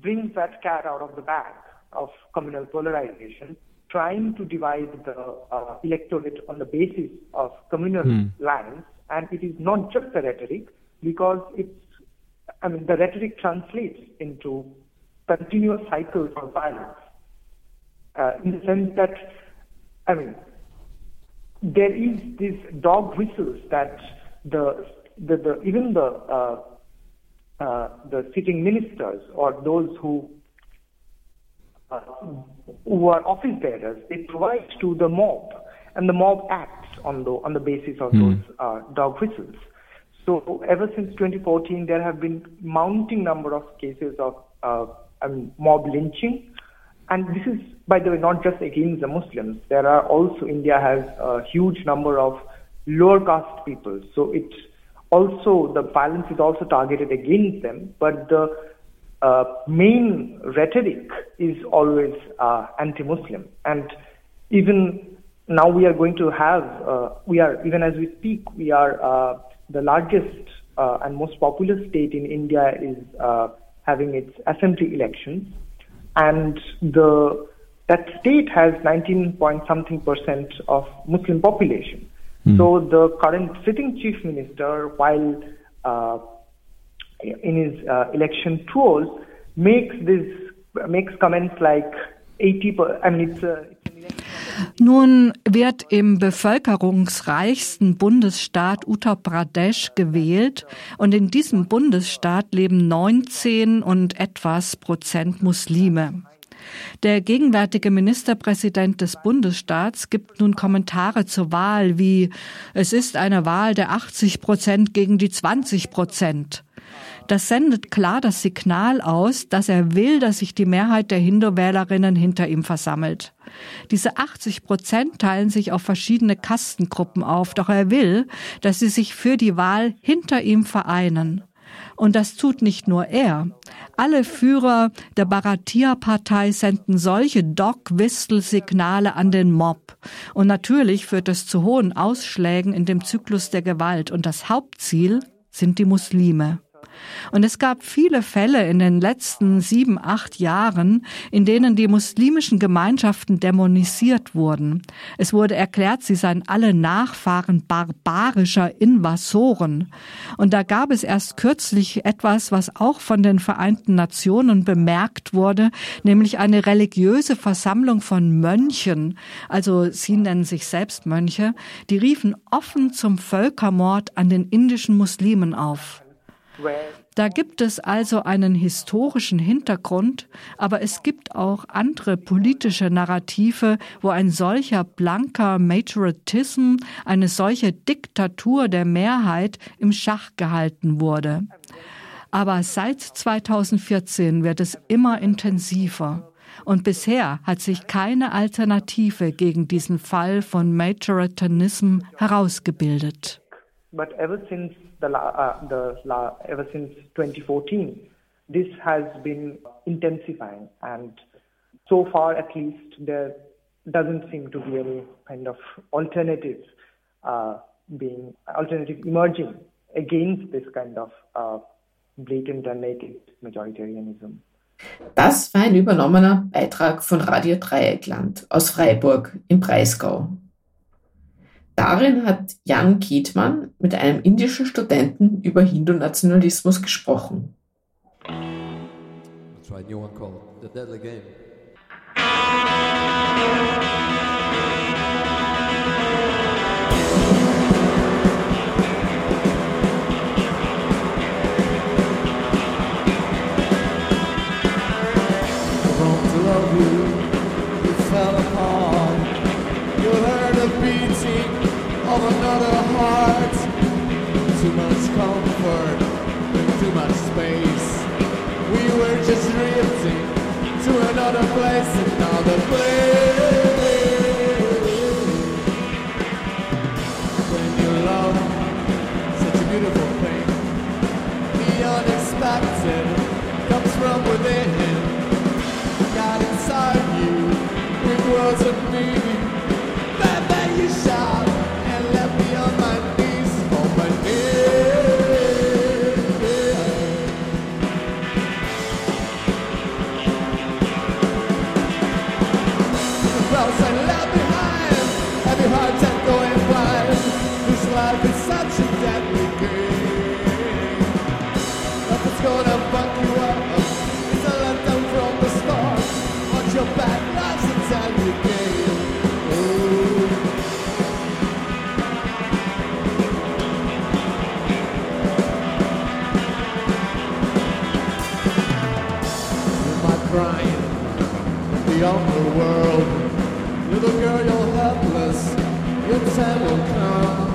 brings that cat out of the bag of communal polarization, trying to divide the uh, electorate on the basis of communal mm. lines. And it is not just the rhetoric, because it's, I mean, the rhetoric translates into continuous cycles of violence uh, in the sense that, I mean, there is these dog whistles that the, the, the even the uh, uh, the sitting ministers or those who uh, who are office bearers, they provide to the mob, and the mob acts on the on the basis of mm. those uh, dog whistles. So ever since 2014, there have been mounting number of cases of uh, I mean, mob lynching, and this is, by the way, not just against the Muslims. There are also, India has a huge number of lower caste people. So it also, the violence is also targeted against them. But the uh, main rhetoric is always uh, anti-Muslim. And even now we are going to have, uh, we are, even as we speak, we are uh, the largest uh, and most populous state in India is uh, having its assembly elections and the that state has 19 point something percent of Muslim population. Mm. So the current sitting chief minister, while uh, in his uh, election tours, makes this makes comments like 80. Per, I mean, it's a, Nun wird im bevölkerungsreichsten Bundesstaat Uttar Pradesh gewählt und in diesem Bundesstaat leben 19 und etwas Prozent Muslime. Der gegenwärtige Ministerpräsident des Bundesstaats gibt nun Kommentare zur Wahl wie es ist eine Wahl der 80 Prozent gegen die 20 Prozent. Das sendet klar das Signal aus, dass er will, dass sich die Mehrheit der Hindu-Wählerinnen hinter ihm versammelt. Diese 80 Prozent teilen sich auf verschiedene Kastengruppen auf, doch er will, dass sie sich für die Wahl hinter ihm vereinen. Und das tut nicht nur er. Alle Führer der Bharatiya-Partei senden solche Dog-Whistle-Signale an den Mob. Und natürlich führt es zu hohen Ausschlägen in dem Zyklus der Gewalt. Und das Hauptziel sind die Muslime. Und es gab viele Fälle in den letzten sieben, acht Jahren, in denen die muslimischen Gemeinschaften dämonisiert wurden. Es wurde erklärt, sie seien alle Nachfahren barbarischer Invasoren. Und da gab es erst kürzlich etwas, was auch von den Vereinten Nationen bemerkt wurde, nämlich eine religiöse Versammlung von Mönchen, also sie nennen sich selbst Mönche, die riefen offen zum Völkermord an den indischen Muslimen auf. Da gibt es also einen historischen Hintergrund, aber es gibt auch andere politische Narrative, wo ein solcher blanker Majoritism, eine solche Diktatur der Mehrheit im Schach gehalten wurde. Aber seit 2014 wird es immer intensiver. Und bisher hat sich keine Alternative gegen diesen Fall von Majoritanism herausgebildet. But ever since the, uh, the ever since 2014, this has been intensifying, and so far at least there doesn't seem to be any kind of alternative uh, being alternative emerging against this kind of uh, blatant and naked majoritarianism. Das war ein übernommener Beitrag von Radio Dreieckland aus Freiburg im Breisgau. Darin hat Jan Kietmann mit einem indischen Studenten über Hindu-Nationalismus gesprochen. Let's try a new one called The Deadly Game. Much space. We were just drifting to another place, another place. When you love such a beautiful thing, the unexpected comes from within. God inside you, it wasn't me. world. You're the girl, you're helpless. Your time will come.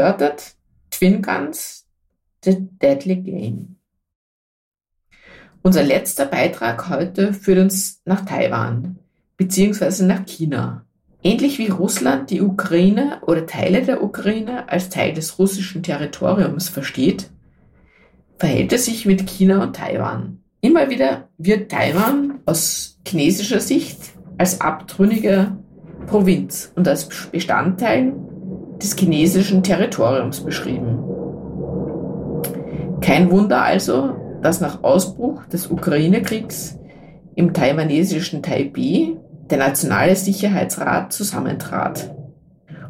Hörtet Twin Guns, The Deadly Game. Unser letzter Beitrag heute führt uns nach Taiwan bzw. nach China. Ähnlich wie Russland die Ukraine oder Teile der Ukraine als Teil des russischen Territoriums versteht, verhält es sich mit China und Taiwan. Immer wieder wird Taiwan aus chinesischer Sicht als abtrünnige Provinz und als Bestandteil des chinesischen Territoriums beschrieben. Kein Wunder also, dass nach Ausbruch des Ukraine-Kriegs im taiwanesischen Taipei der Nationale Sicherheitsrat zusammentrat,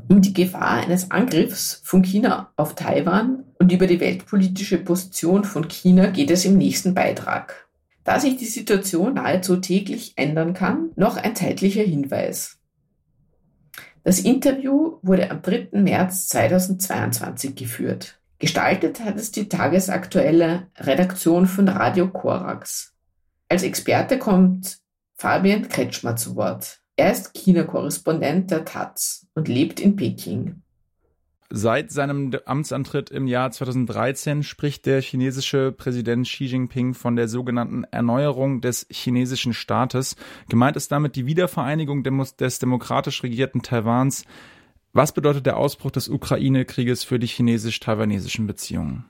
um die Gefahr eines Angriffs von China auf Taiwan und über die weltpolitische Position von China geht es im nächsten Beitrag. Da sich die Situation nahezu täglich ändern kann, noch ein zeitlicher Hinweis. Das Interview wurde am 3. März 2022 geführt. Gestaltet hat es die tagesaktuelle Redaktion von Radio Korax. Als Experte kommt Fabian Kretschmer zu Wort. Er ist China-Korrespondent der Taz und lebt in Peking. Seit seinem Amtsantritt im Jahr 2013 spricht der chinesische Präsident Xi Jinping von der sogenannten Erneuerung des chinesischen Staates. Gemeint ist damit die Wiedervereinigung des demokratisch regierten Taiwans. Was bedeutet der Ausbruch des Ukraine-Krieges für die chinesisch-taiwanesischen Beziehungen?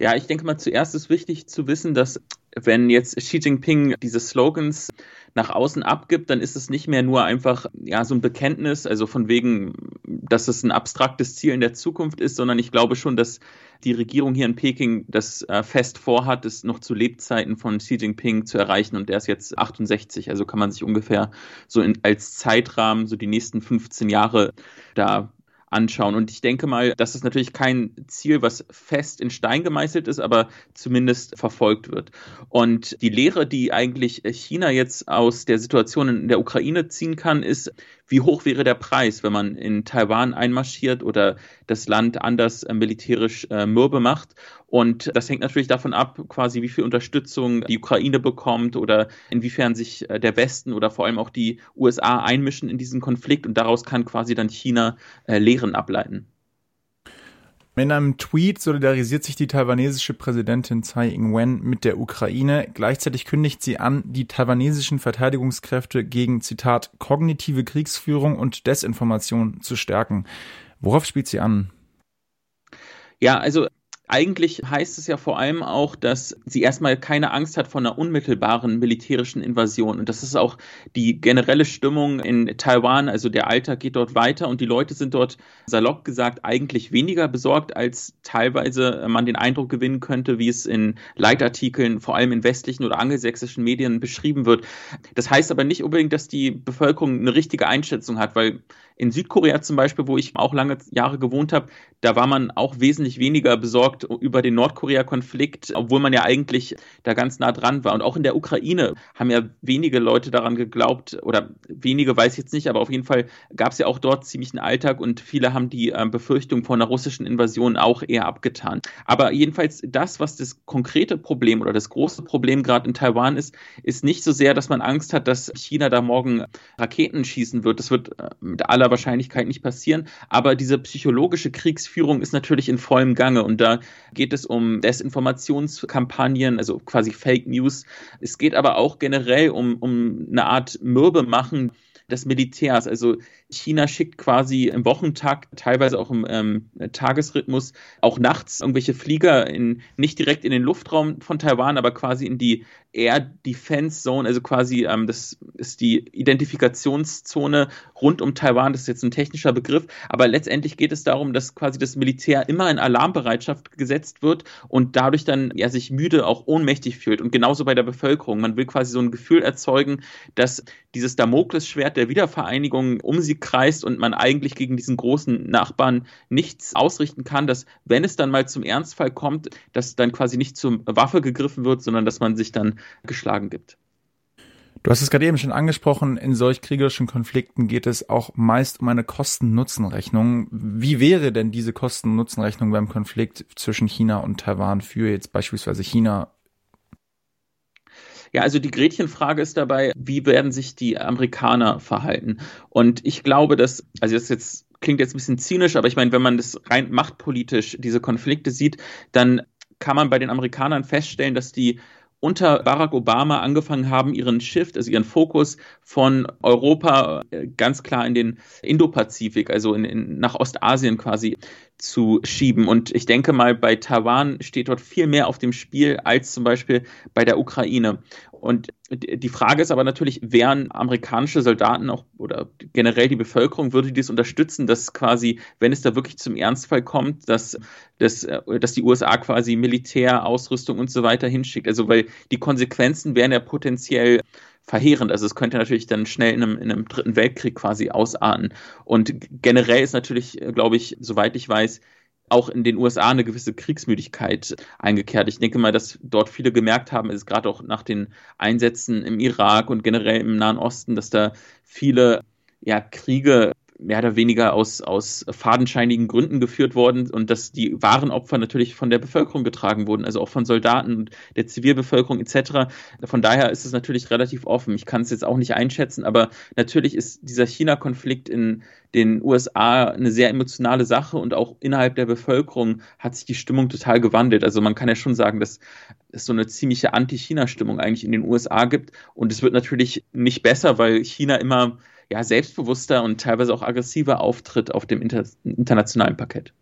Ja, ich denke mal, zuerst ist wichtig zu wissen, dass wenn jetzt Xi Jinping diese Slogans nach außen abgibt, dann ist es nicht mehr nur einfach ja so ein Bekenntnis, also von wegen, dass es ein abstraktes Ziel in der Zukunft ist, sondern ich glaube schon, dass die Regierung hier in Peking das äh, fest vorhat, es noch zu Lebzeiten von Xi Jinping zu erreichen. Und der ist jetzt 68, also kann man sich ungefähr so in, als Zeitrahmen so die nächsten 15 Jahre da anschauen. Und ich denke mal, das ist natürlich kein Ziel, was fest in Stein gemeißelt ist, aber zumindest verfolgt wird. Und die Lehre, die eigentlich China jetzt aus der Situation in der Ukraine ziehen kann, ist, wie hoch wäre der Preis, wenn man in Taiwan einmarschiert oder das Land anders äh, militärisch äh, mürbe macht. Und das hängt natürlich davon ab, quasi wie viel Unterstützung die Ukraine bekommt oder inwiefern sich äh, der Westen oder vor allem auch die USA einmischen in diesen Konflikt. Und daraus kann quasi dann China äh, Lehren ableiten. In einem Tweet solidarisiert sich die taiwanesische Präsidentin Tsai Ing-wen mit der Ukraine. Gleichzeitig kündigt sie an, die taiwanesischen Verteidigungskräfte gegen, Zitat, kognitive Kriegsführung und Desinformation zu stärken. Worauf spielt sie an? Ja, also eigentlich heißt es ja vor allem auch, dass sie erstmal keine Angst hat vor einer unmittelbaren militärischen Invasion. Und das ist auch die generelle Stimmung in Taiwan. Also der Alltag geht dort weiter und die Leute sind dort, salopp gesagt, eigentlich weniger besorgt, als teilweise man den Eindruck gewinnen könnte, wie es in Leitartikeln, vor allem in westlichen oder angelsächsischen Medien beschrieben wird. Das heißt aber nicht unbedingt, dass die Bevölkerung eine richtige Einschätzung hat, weil in Südkorea zum Beispiel, wo ich auch lange Jahre gewohnt habe, da war man auch wesentlich weniger besorgt über den Nordkorea-Konflikt, obwohl man ja eigentlich da ganz nah dran war. Und auch in der Ukraine haben ja wenige Leute daran geglaubt, oder wenige weiß ich jetzt nicht, aber auf jeden Fall gab es ja auch dort ziemlich einen Alltag und viele haben die äh, Befürchtung vor einer russischen Invasion auch eher abgetan. Aber jedenfalls das, was das konkrete Problem oder das große Problem gerade in Taiwan ist, ist nicht so sehr, dass man Angst hat, dass China da morgen Raketen schießen wird. Das wird äh, mit aller Wahrscheinlichkeit nicht passieren. Aber diese psychologische Kriegsführung ist natürlich in vollem Gange und da geht es um Desinformationskampagnen, also quasi Fake News. Es geht aber auch generell um, um eine Art Mürbe machen des Militärs. Also China schickt quasi im Wochentakt, teilweise auch im ähm, Tagesrhythmus, auch nachts irgendwelche Flieger in, nicht direkt in den Luftraum von Taiwan, aber quasi in die Air Defense Zone, also quasi, ähm, das ist die Identifikationszone rund um Taiwan, das ist jetzt ein technischer Begriff, aber letztendlich geht es darum, dass quasi das Militär immer in Alarmbereitschaft gesetzt wird und dadurch dann ja sich müde, auch ohnmächtig fühlt. Und genauso bei der Bevölkerung. Man will quasi so ein Gefühl erzeugen, dass dieses Damoklesschwert der Wiedervereinigung um sie kreist und man eigentlich gegen diesen großen Nachbarn nichts ausrichten kann, dass wenn es dann mal zum Ernstfall kommt, dass dann quasi nicht zur Waffe gegriffen wird, sondern dass man sich dann geschlagen gibt. Du hast es gerade eben schon angesprochen, in solch kriegerischen Konflikten geht es auch meist um eine Kosten-Nutzen-Rechnung. Wie wäre denn diese Kosten-Nutzen-Rechnung beim Konflikt zwischen China und Taiwan für jetzt beispielsweise China ja, also die Gretchenfrage ist dabei, wie werden sich die Amerikaner verhalten? Und ich glaube, dass, also das jetzt klingt jetzt ein bisschen zynisch, aber ich meine, wenn man das rein machtpolitisch diese Konflikte sieht, dann kann man bei den Amerikanern feststellen, dass die unter Barack Obama angefangen haben, ihren Shift, also ihren Fokus von Europa äh, ganz klar in den Indopazifik, also in, in, nach Ostasien quasi zu schieben. Und ich denke mal, bei Taiwan steht dort viel mehr auf dem Spiel als zum Beispiel bei der Ukraine. Und die Frage ist aber natürlich, wären amerikanische Soldaten auch oder generell die Bevölkerung, würde dies unterstützen, dass quasi, wenn es da wirklich zum Ernstfall kommt, dass, dass, dass die USA quasi Militär, Ausrüstung und so weiter hinschickt. Also weil die Konsequenzen wären ja potenziell verheerend. Also es könnte natürlich dann schnell in einem, in einem dritten Weltkrieg quasi ausarten. Und generell ist natürlich, glaube ich, soweit ich weiß, auch in den USA eine gewisse Kriegsmüdigkeit eingekehrt. Ich denke mal, dass dort viele gemerkt haben, ist gerade auch nach den Einsätzen im Irak und generell im Nahen Osten, dass da viele ja, Kriege mehr oder weniger aus, aus fadenscheinigen Gründen geführt worden und dass die wahren Opfer natürlich von der Bevölkerung getragen wurden, also auch von Soldaten und der Zivilbevölkerung etc. Von daher ist es natürlich relativ offen. Ich kann es jetzt auch nicht einschätzen, aber natürlich ist dieser China-Konflikt in den USA eine sehr emotionale Sache und auch innerhalb der Bevölkerung hat sich die Stimmung total gewandelt. Also man kann ja schon sagen, dass es so eine ziemliche Anti-China-Stimmung eigentlich in den USA gibt und es wird natürlich nicht besser, weil China immer ja, selbstbewusster und teilweise auch aggressiver auftritt auf dem inter internationalen Parkett.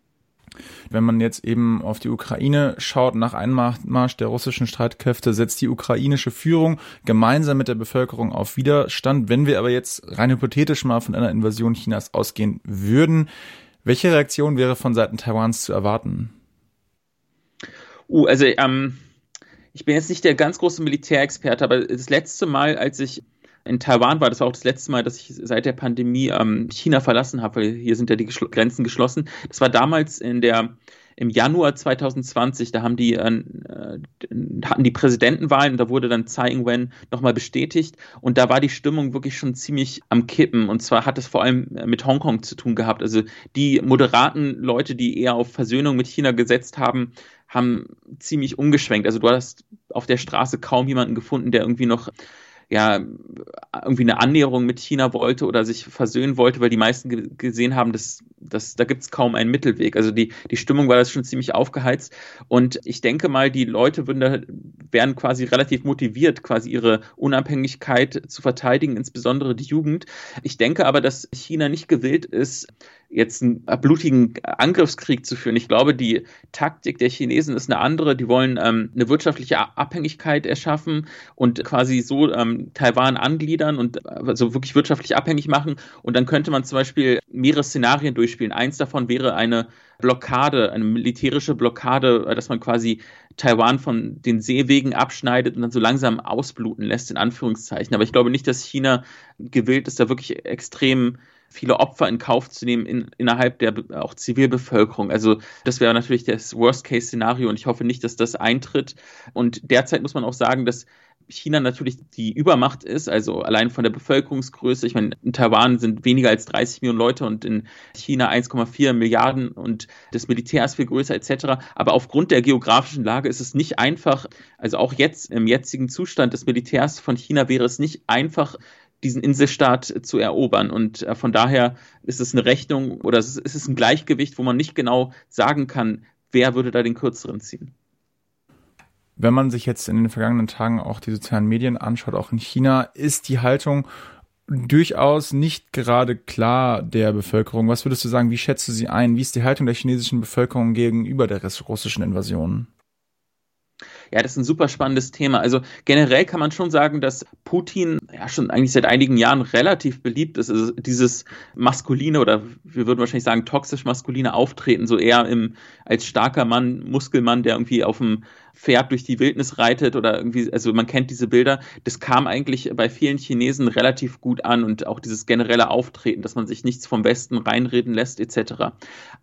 Wenn man jetzt eben auf die Ukraine schaut, nach Einmarsch der russischen Streitkräfte setzt die ukrainische Führung gemeinsam mit der Bevölkerung auf Widerstand. Wenn wir aber jetzt rein hypothetisch mal von einer Invasion Chinas ausgehen würden, welche Reaktion wäre von Seiten Taiwans zu erwarten? Uh, also ähm, ich bin jetzt nicht der ganz große Militärexperte, aber das letzte Mal, als ich in Taiwan war, das auch das letzte Mal, dass ich seit der Pandemie ähm, China verlassen habe, weil hier sind ja die Geschl Grenzen geschlossen. Das war damals in der im Januar 2020, da haben die, äh, hatten die Präsidentenwahlen und da wurde dann Tsai Ing-wen nochmal bestätigt und da war die Stimmung wirklich schon ziemlich am Kippen und zwar hat es vor allem mit Hongkong zu tun gehabt. Also die moderaten Leute, die eher auf Versöhnung mit China gesetzt haben, haben ziemlich umgeschwenkt. Also du hast auf der Straße kaum jemanden gefunden, der irgendwie noch ja irgendwie eine Annäherung mit China wollte oder sich versöhnen wollte, weil die meisten gesehen haben, dass, dass da gibt es kaum einen Mittelweg. Also die, die Stimmung war das schon ziemlich aufgeheizt. Und ich denke mal, die Leute würden da, wären quasi relativ motiviert, quasi ihre Unabhängigkeit zu verteidigen, insbesondere die Jugend. Ich denke aber, dass China nicht gewillt ist, jetzt einen blutigen Angriffskrieg zu führen. Ich glaube, die Taktik der Chinesen ist eine andere. Die wollen ähm, eine wirtschaftliche Abhängigkeit erschaffen und quasi so ähm, Taiwan angliedern und also wirklich wirtschaftlich abhängig machen. Und dann könnte man zum Beispiel mehrere Szenarien durchspielen. Eins davon wäre eine Blockade, eine militärische Blockade, dass man quasi Taiwan von den Seewegen abschneidet und dann so langsam ausbluten lässt, in Anführungszeichen. Aber ich glaube nicht, dass China gewillt ist, da wirklich extrem viele Opfer in Kauf zu nehmen in, innerhalb der auch Zivilbevölkerung. Also das wäre natürlich das Worst-Case-Szenario und ich hoffe nicht, dass das eintritt. Und derzeit muss man auch sagen, dass China natürlich die Übermacht ist, also allein von der Bevölkerungsgröße. Ich meine, in Taiwan sind weniger als 30 Millionen Leute und in China 1,4 Milliarden und das Militär ist viel größer etc. Aber aufgrund der geografischen Lage ist es nicht einfach, also auch jetzt im jetzigen Zustand des Militärs von China wäre es nicht einfach, diesen Inselstaat zu erobern. Und äh, von daher ist es eine Rechnung oder es ist ein Gleichgewicht, wo man nicht genau sagen kann, wer würde da den kürzeren ziehen. Wenn man sich jetzt in den vergangenen Tagen auch die sozialen Medien anschaut, auch in China, ist die Haltung durchaus nicht gerade klar der Bevölkerung. Was würdest du sagen, wie schätzt du sie ein? Wie ist die Haltung der chinesischen Bevölkerung gegenüber der russischen Invasion? Ja, das ist ein super spannendes Thema. Also generell kann man schon sagen, dass Putin ja schon eigentlich seit einigen Jahren relativ beliebt ist. Also dieses maskuline oder wir würden wahrscheinlich sagen toxisch maskuline Auftreten, so eher im als starker Mann, Muskelmann, der irgendwie auf dem Pferd durch die Wildnis reitet oder irgendwie, also man kennt diese Bilder, das kam eigentlich bei vielen Chinesen relativ gut an und auch dieses generelle Auftreten, dass man sich nichts vom Westen reinreden lässt etc.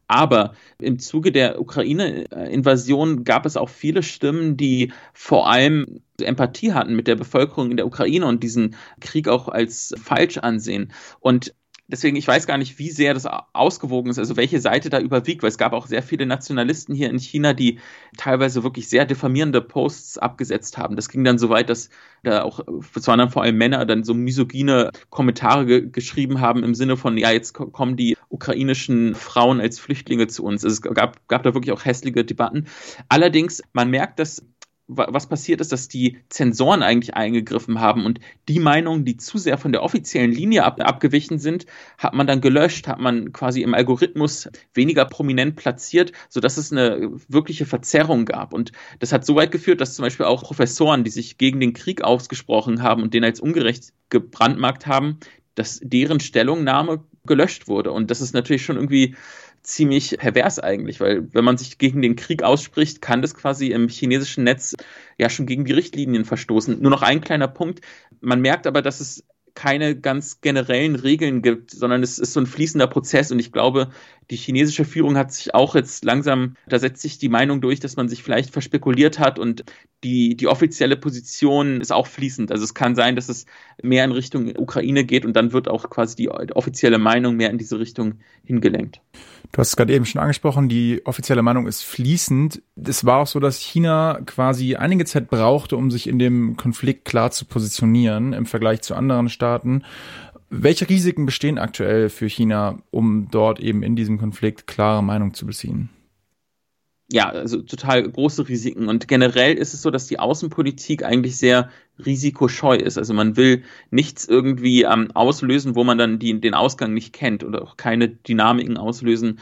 Aber im Zuge der Ukraine-Invasion gab es auch viele Stimmen, die vor allem Empathie hatten mit der Bevölkerung in der Ukraine und diesen Krieg auch als falsch ansehen. Und deswegen, ich weiß gar nicht, wie sehr das ausgewogen ist, also welche Seite da überwiegt, weil es gab auch sehr viele Nationalisten hier in China, die teilweise wirklich sehr diffamierende Posts abgesetzt haben. Das ging dann so weit, dass da auch, es waren dann vor allem Männer, dann so misogyne Kommentare ge geschrieben haben im Sinne von, ja, jetzt kommen die ukrainischen Frauen als Flüchtlinge zu uns. Also es gab, gab da wirklich auch hässliche Debatten. Allerdings, man merkt, dass was passiert ist, dass die Zensoren eigentlich eingegriffen haben und die Meinungen, die zu sehr von der offiziellen Linie ab, abgewichen sind, hat man dann gelöscht, hat man quasi im Algorithmus weniger prominent platziert, sodass es eine wirkliche Verzerrung gab. Und das hat so weit geführt, dass zum Beispiel auch Professoren, die sich gegen den Krieg ausgesprochen haben und den als ungerecht gebrandmarkt haben, dass deren Stellungnahme gelöscht wurde. Und das ist natürlich schon irgendwie ziemlich pervers eigentlich, weil wenn man sich gegen den Krieg ausspricht, kann das quasi im chinesischen Netz ja schon gegen die Richtlinien verstoßen. Nur noch ein kleiner Punkt. Man merkt aber, dass es keine ganz generellen Regeln gibt, sondern es ist so ein fließender Prozess und ich glaube, die chinesische Führung hat sich auch jetzt langsam, da setzt sich die Meinung durch, dass man sich vielleicht verspekuliert hat und die, die offizielle Position ist auch fließend. Also es kann sein, dass es mehr in Richtung Ukraine geht und dann wird auch quasi die offizielle Meinung mehr in diese Richtung hingelenkt. Du hast es gerade eben schon angesprochen, die offizielle Meinung ist fließend. Es war auch so, dass China quasi einige Zeit brauchte, um sich in dem Konflikt klar zu positionieren im Vergleich zu anderen Staaten. Welche Risiken bestehen aktuell für China, um dort eben in diesem Konflikt klare Meinung zu beziehen? ja, also total große Risiken. Und generell ist es so, dass die Außenpolitik eigentlich sehr risikoscheu ist. Also man will nichts irgendwie ähm, auslösen, wo man dann die, den Ausgang nicht kennt oder auch keine Dynamiken auslösen.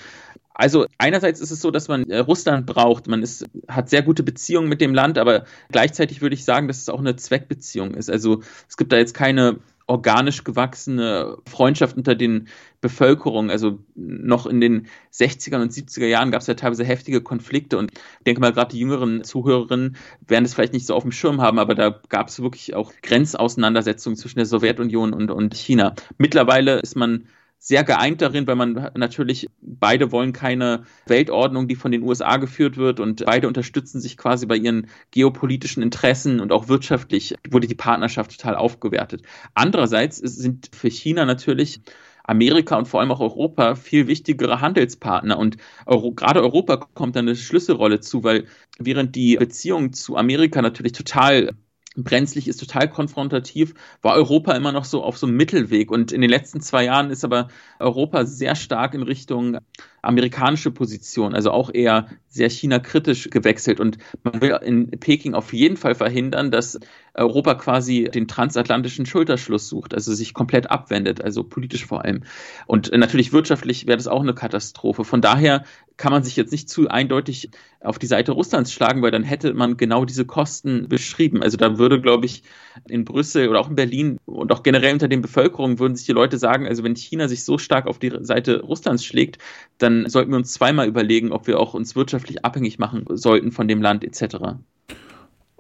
Also einerseits ist es so, dass man äh, Russland braucht. Man ist, hat sehr gute Beziehungen mit dem Land, aber gleichzeitig würde ich sagen, dass es auch eine Zweckbeziehung ist. Also es gibt da jetzt keine organisch gewachsene Freundschaft unter den Bevölkerungen. Also noch in den 60er und 70er Jahren gab es ja teilweise heftige Konflikte und ich denke mal, gerade die jüngeren Zuhörerinnen werden es vielleicht nicht so auf dem Schirm haben, aber da gab es wirklich auch Grenzauseinandersetzungen zwischen der Sowjetunion und, und China. Mittlerweile ist man sehr geeint darin, weil man natürlich beide wollen keine Weltordnung, die von den USA geführt wird und beide unterstützen sich quasi bei ihren geopolitischen Interessen und auch wirtschaftlich wurde die Partnerschaft total aufgewertet. Andererseits sind für China natürlich Amerika und vor allem auch Europa viel wichtigere Handelspartner. Und Euro, gerade Europa kommt da eine Schlüsselrolle zu, weil während die Beziehung zu Amerika natürlich total brenzlig ist, total konfrontativ, war Europa immer noch so auf so einem Mittelweg. Und in den letzten zwei Jahren ist aber Europa sehr stark in Richtung amerikanische Position, also auch eher sehr China-kritisch gewechselt. Und man will in Peking auf jeden Fall verhindern, dass Europa quasi den transatlantischen Schulterschluss sucht, also sich komplett abwendet, also politisch vor allem. Und natürlich wirtschaftlich wäre das auch eine Katastrophe. Von daher kann man sich jetzt nicht zu eindeutig auf die Seite Russlands schlagen, weil dann hätte man genau diese Kosten beschrieben. Also da würde, glaube ich, in Brüssel oder auch in Berlin und auch generell unter den Bevölkerungen würden sich die Leute sagen, also wenn China sich so stark auf die Seite Russlands schlägt, dann sollten wir uns zweimal überlegen, ob wir auch uns wirtschaftlich abhängig machen sollten von dem Land etc.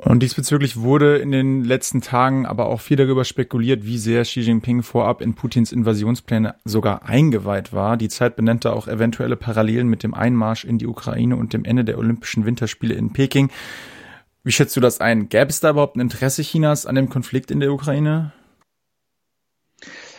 Und diesbezüglich wurde in den letzten Tagen aber auch viel darüber spekuliert, wie sehr Xi Jinping vorab in Putins Invasionspläne sogar eingeweiht war. Die Zeit benennt da auch eventuelle Parallelen mit dem Einmarsch in die Ukraine und dem Ende der Olympischen Winterspiele in Peking. Wie schätzt du das ein? Gäbe es da überhaupt ein Interesse Chinas an dem Konflikt in der Ukraine?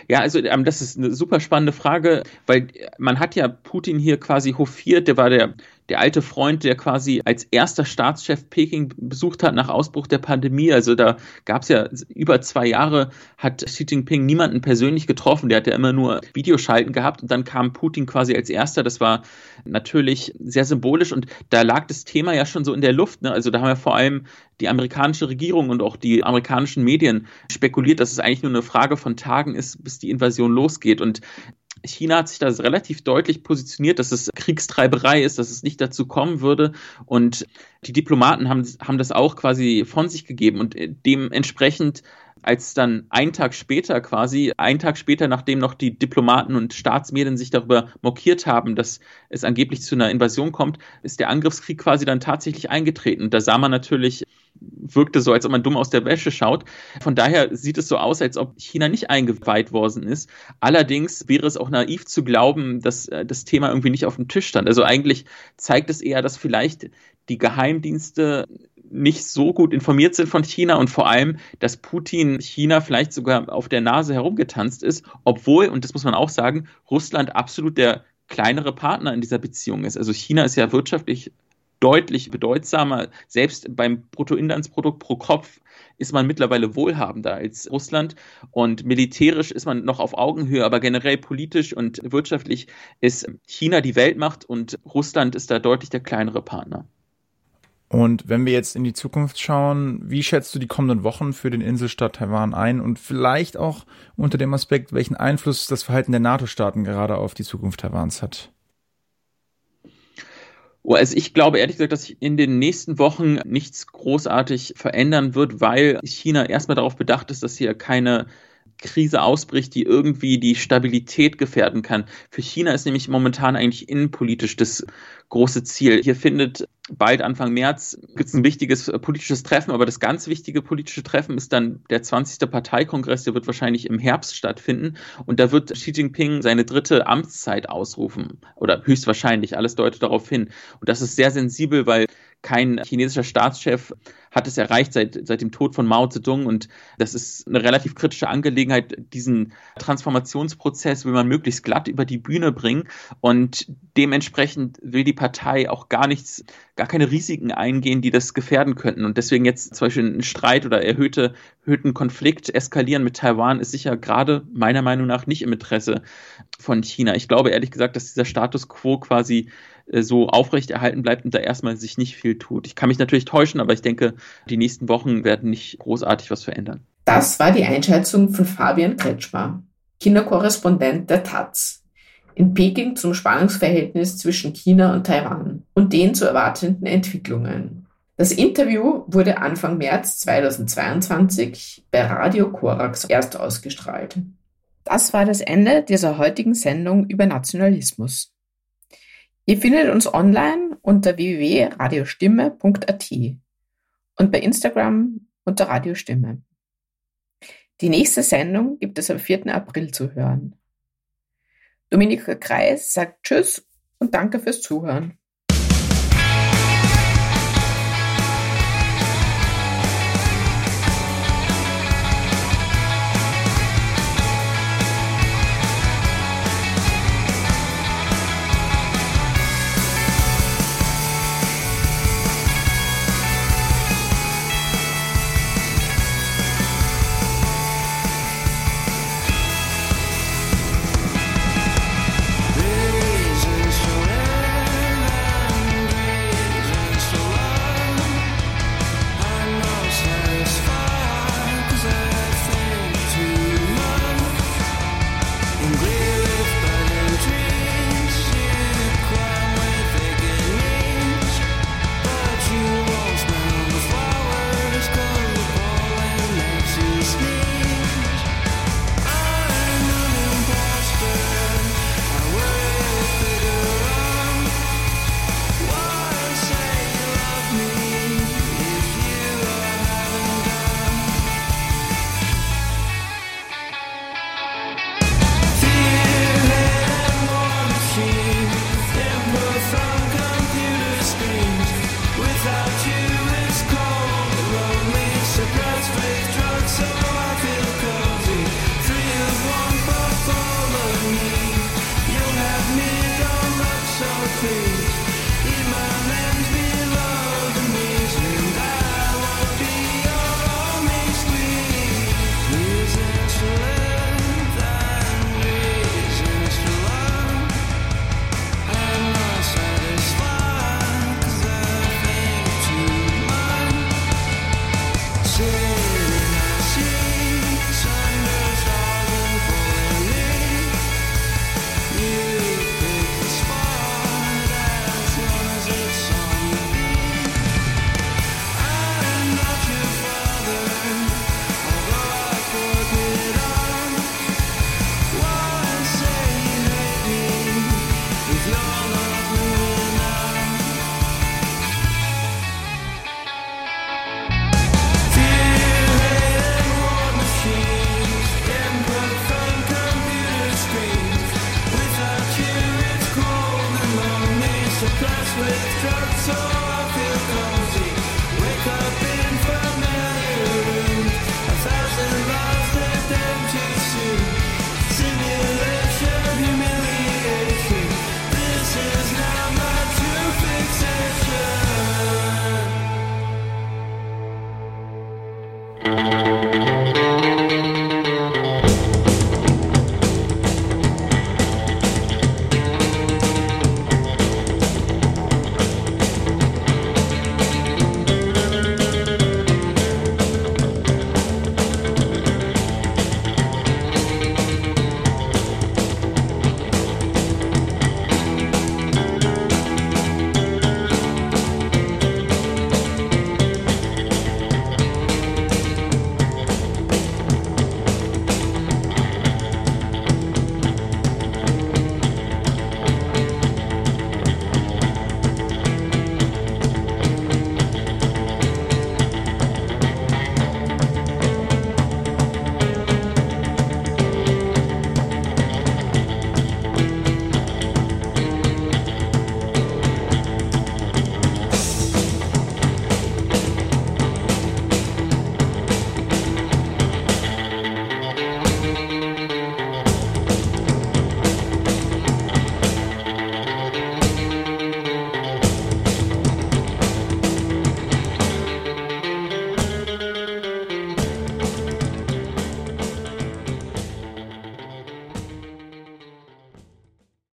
Ja, also ähm, das ist eine super spannende Frage, weil man hat ja Putin hier quasi hofiert, der war der der alte Freund, der quasi als erster Staatschef Peking besucht hat nach Ausbruch der Pandemie. Also da gab es ja über zwei Jahre, hat Xi Jinping niemanden persönlich getroffen. Der hat ja immer nur Videoschalten gehabt und dann kam Putin quasi als erster. Das war natürlich sehr symbolisch und da lag das Thema ja schon so in der Luft. Ne? Also da haben ja vor allem die amerikanische Regierung und auch die amerikanischen Medien spekuliert, dass es eigentlich nur eine Frage von Tagen ist, bis die Invasion losgeht. Und China hat sich da relativ deutlich positioniert, dass es Kriegstreiberei ist, dass es nicht dazu kommen würde. Und die Diplomaten haben, haben das auch quasi von sich gegeben. Und dementsprechend, als dann ein Tag später quasi, ein Tag später, nachdem noch die Diplomaten und Staatsmedien sich darüber mokiert haben, dass es angeblich zu einer Invasion kommt, ist der Angriffskrieg quasi dann tatsächlich eingetreten. Und da sah man natürlich wirkte so, als ob man dumm aus der Wäsche schaut. Von daher sieht es so aus, als ob China nicht eingeweiht worden ist. Allerdings wäre es auch naiv zu glauben, dass äh, das Thema irgendwie nicht auf dem Tisch stand. Also eigentlich zeigt es eher, dass vielleicht die Geheimdienste nicht so gut informiert sind von China und vor allem, dass Putin China vielleicht sogar auf der Nase herumgetanzt ist, obwohl, und das muss man auch sagen, Russland absolut der kleinere Partner in dieser Beziehung ist. Also China ist ja wirtschaftlich deutlich bedeutsamer. Selbst beim Bruttoinlandsprodukt pro Kopf ist man mittlerweile wohlhabender als Russland und militärisch ist man noch auf Augenhöhe, aber generell politisch und wirtschaftlich ist China die Weltmacht und Russland ist da deutlich der kleinere Partner. Und wenn wir jetzt in die Zukunft schauen, wie schätzt du die kommenden Wochen für den Inselstaat Taiwan ein und vielleicht auch unter dem Aspekt, welchen Einfluss das Verhalten der NATO-Staaten gerade auf die Zukunft Taiwans hat? Oh, also ich glaube ehrlich gesagt, dass sich in den nächsten Wochen nichts großartig verändern wird, weil China erstmal darauf bedacht ist, dass hier keine Krise ausbricht, die irgendwie die Stabilität gefährden kann. Für China ist nämlich momentan eigentlich innenpolitisch das große Ziel. Hier findet bald Anfang März gibt es ein wichtiges politisches Treffen, aber das ganz wichtige politische Treffen ist dann der 20. Parteikongress, der wird wahrscheinlich im Herbst stattfinden und da wird Xi Jinping seine dritte Amtszeit ausrufen oder höchstwahrscheinlich, alles deutet darauf hin. Und das ist sehr sensibel, weil kein chinesischer Staatschef hat es erreicht seit, seit dem Tod von Mao Zedong. Und das ist eine relativ kritische Angelegenheit. Diesen Transformationsprozess will man möglichst glatt über die Bühne bringen. Und dementsprechend will die Partei auch gar nichts, gar keine Risiken eingehen, die das gefährden könnten. Und deswegen jetzt zum Beispiel ein Streit oder erhöhte, erhöhten Konflikt eskalieren mit Taiwan ist sicher gerade meiner Meinung nach nicht im Interesse von China. Ich glaube ehrlich gesagt, dass dieser Status quo quasi so aufrechterhalten bleibt und da erstmal sich nicht viel tut. Ich kann mich natürlich täuschen, aber ich denke, die nächsten Wochen werden nicht großartig was verändern. Das war die Einschätzung von Fabian Kretschmer, China-Korrespondent der Taz, in Peking zum Spannungsverhältnis zwischen China und Taiwan und den zu erwartenden Entwicklungen. Das Interview wurde Anfang März 2022 bei Radio Korax erst ausgestrahlt. Das war das Ende dieser heutigen Sendung über Nationalismus. Ihr findet uns online unter www.radiostimme.at und bei Instagram unter Radiostimme. Die nächste Sendung gibt es am 4. April zu hören. Dominika Kreis sagt Tschüss und danke fürs Zuhören.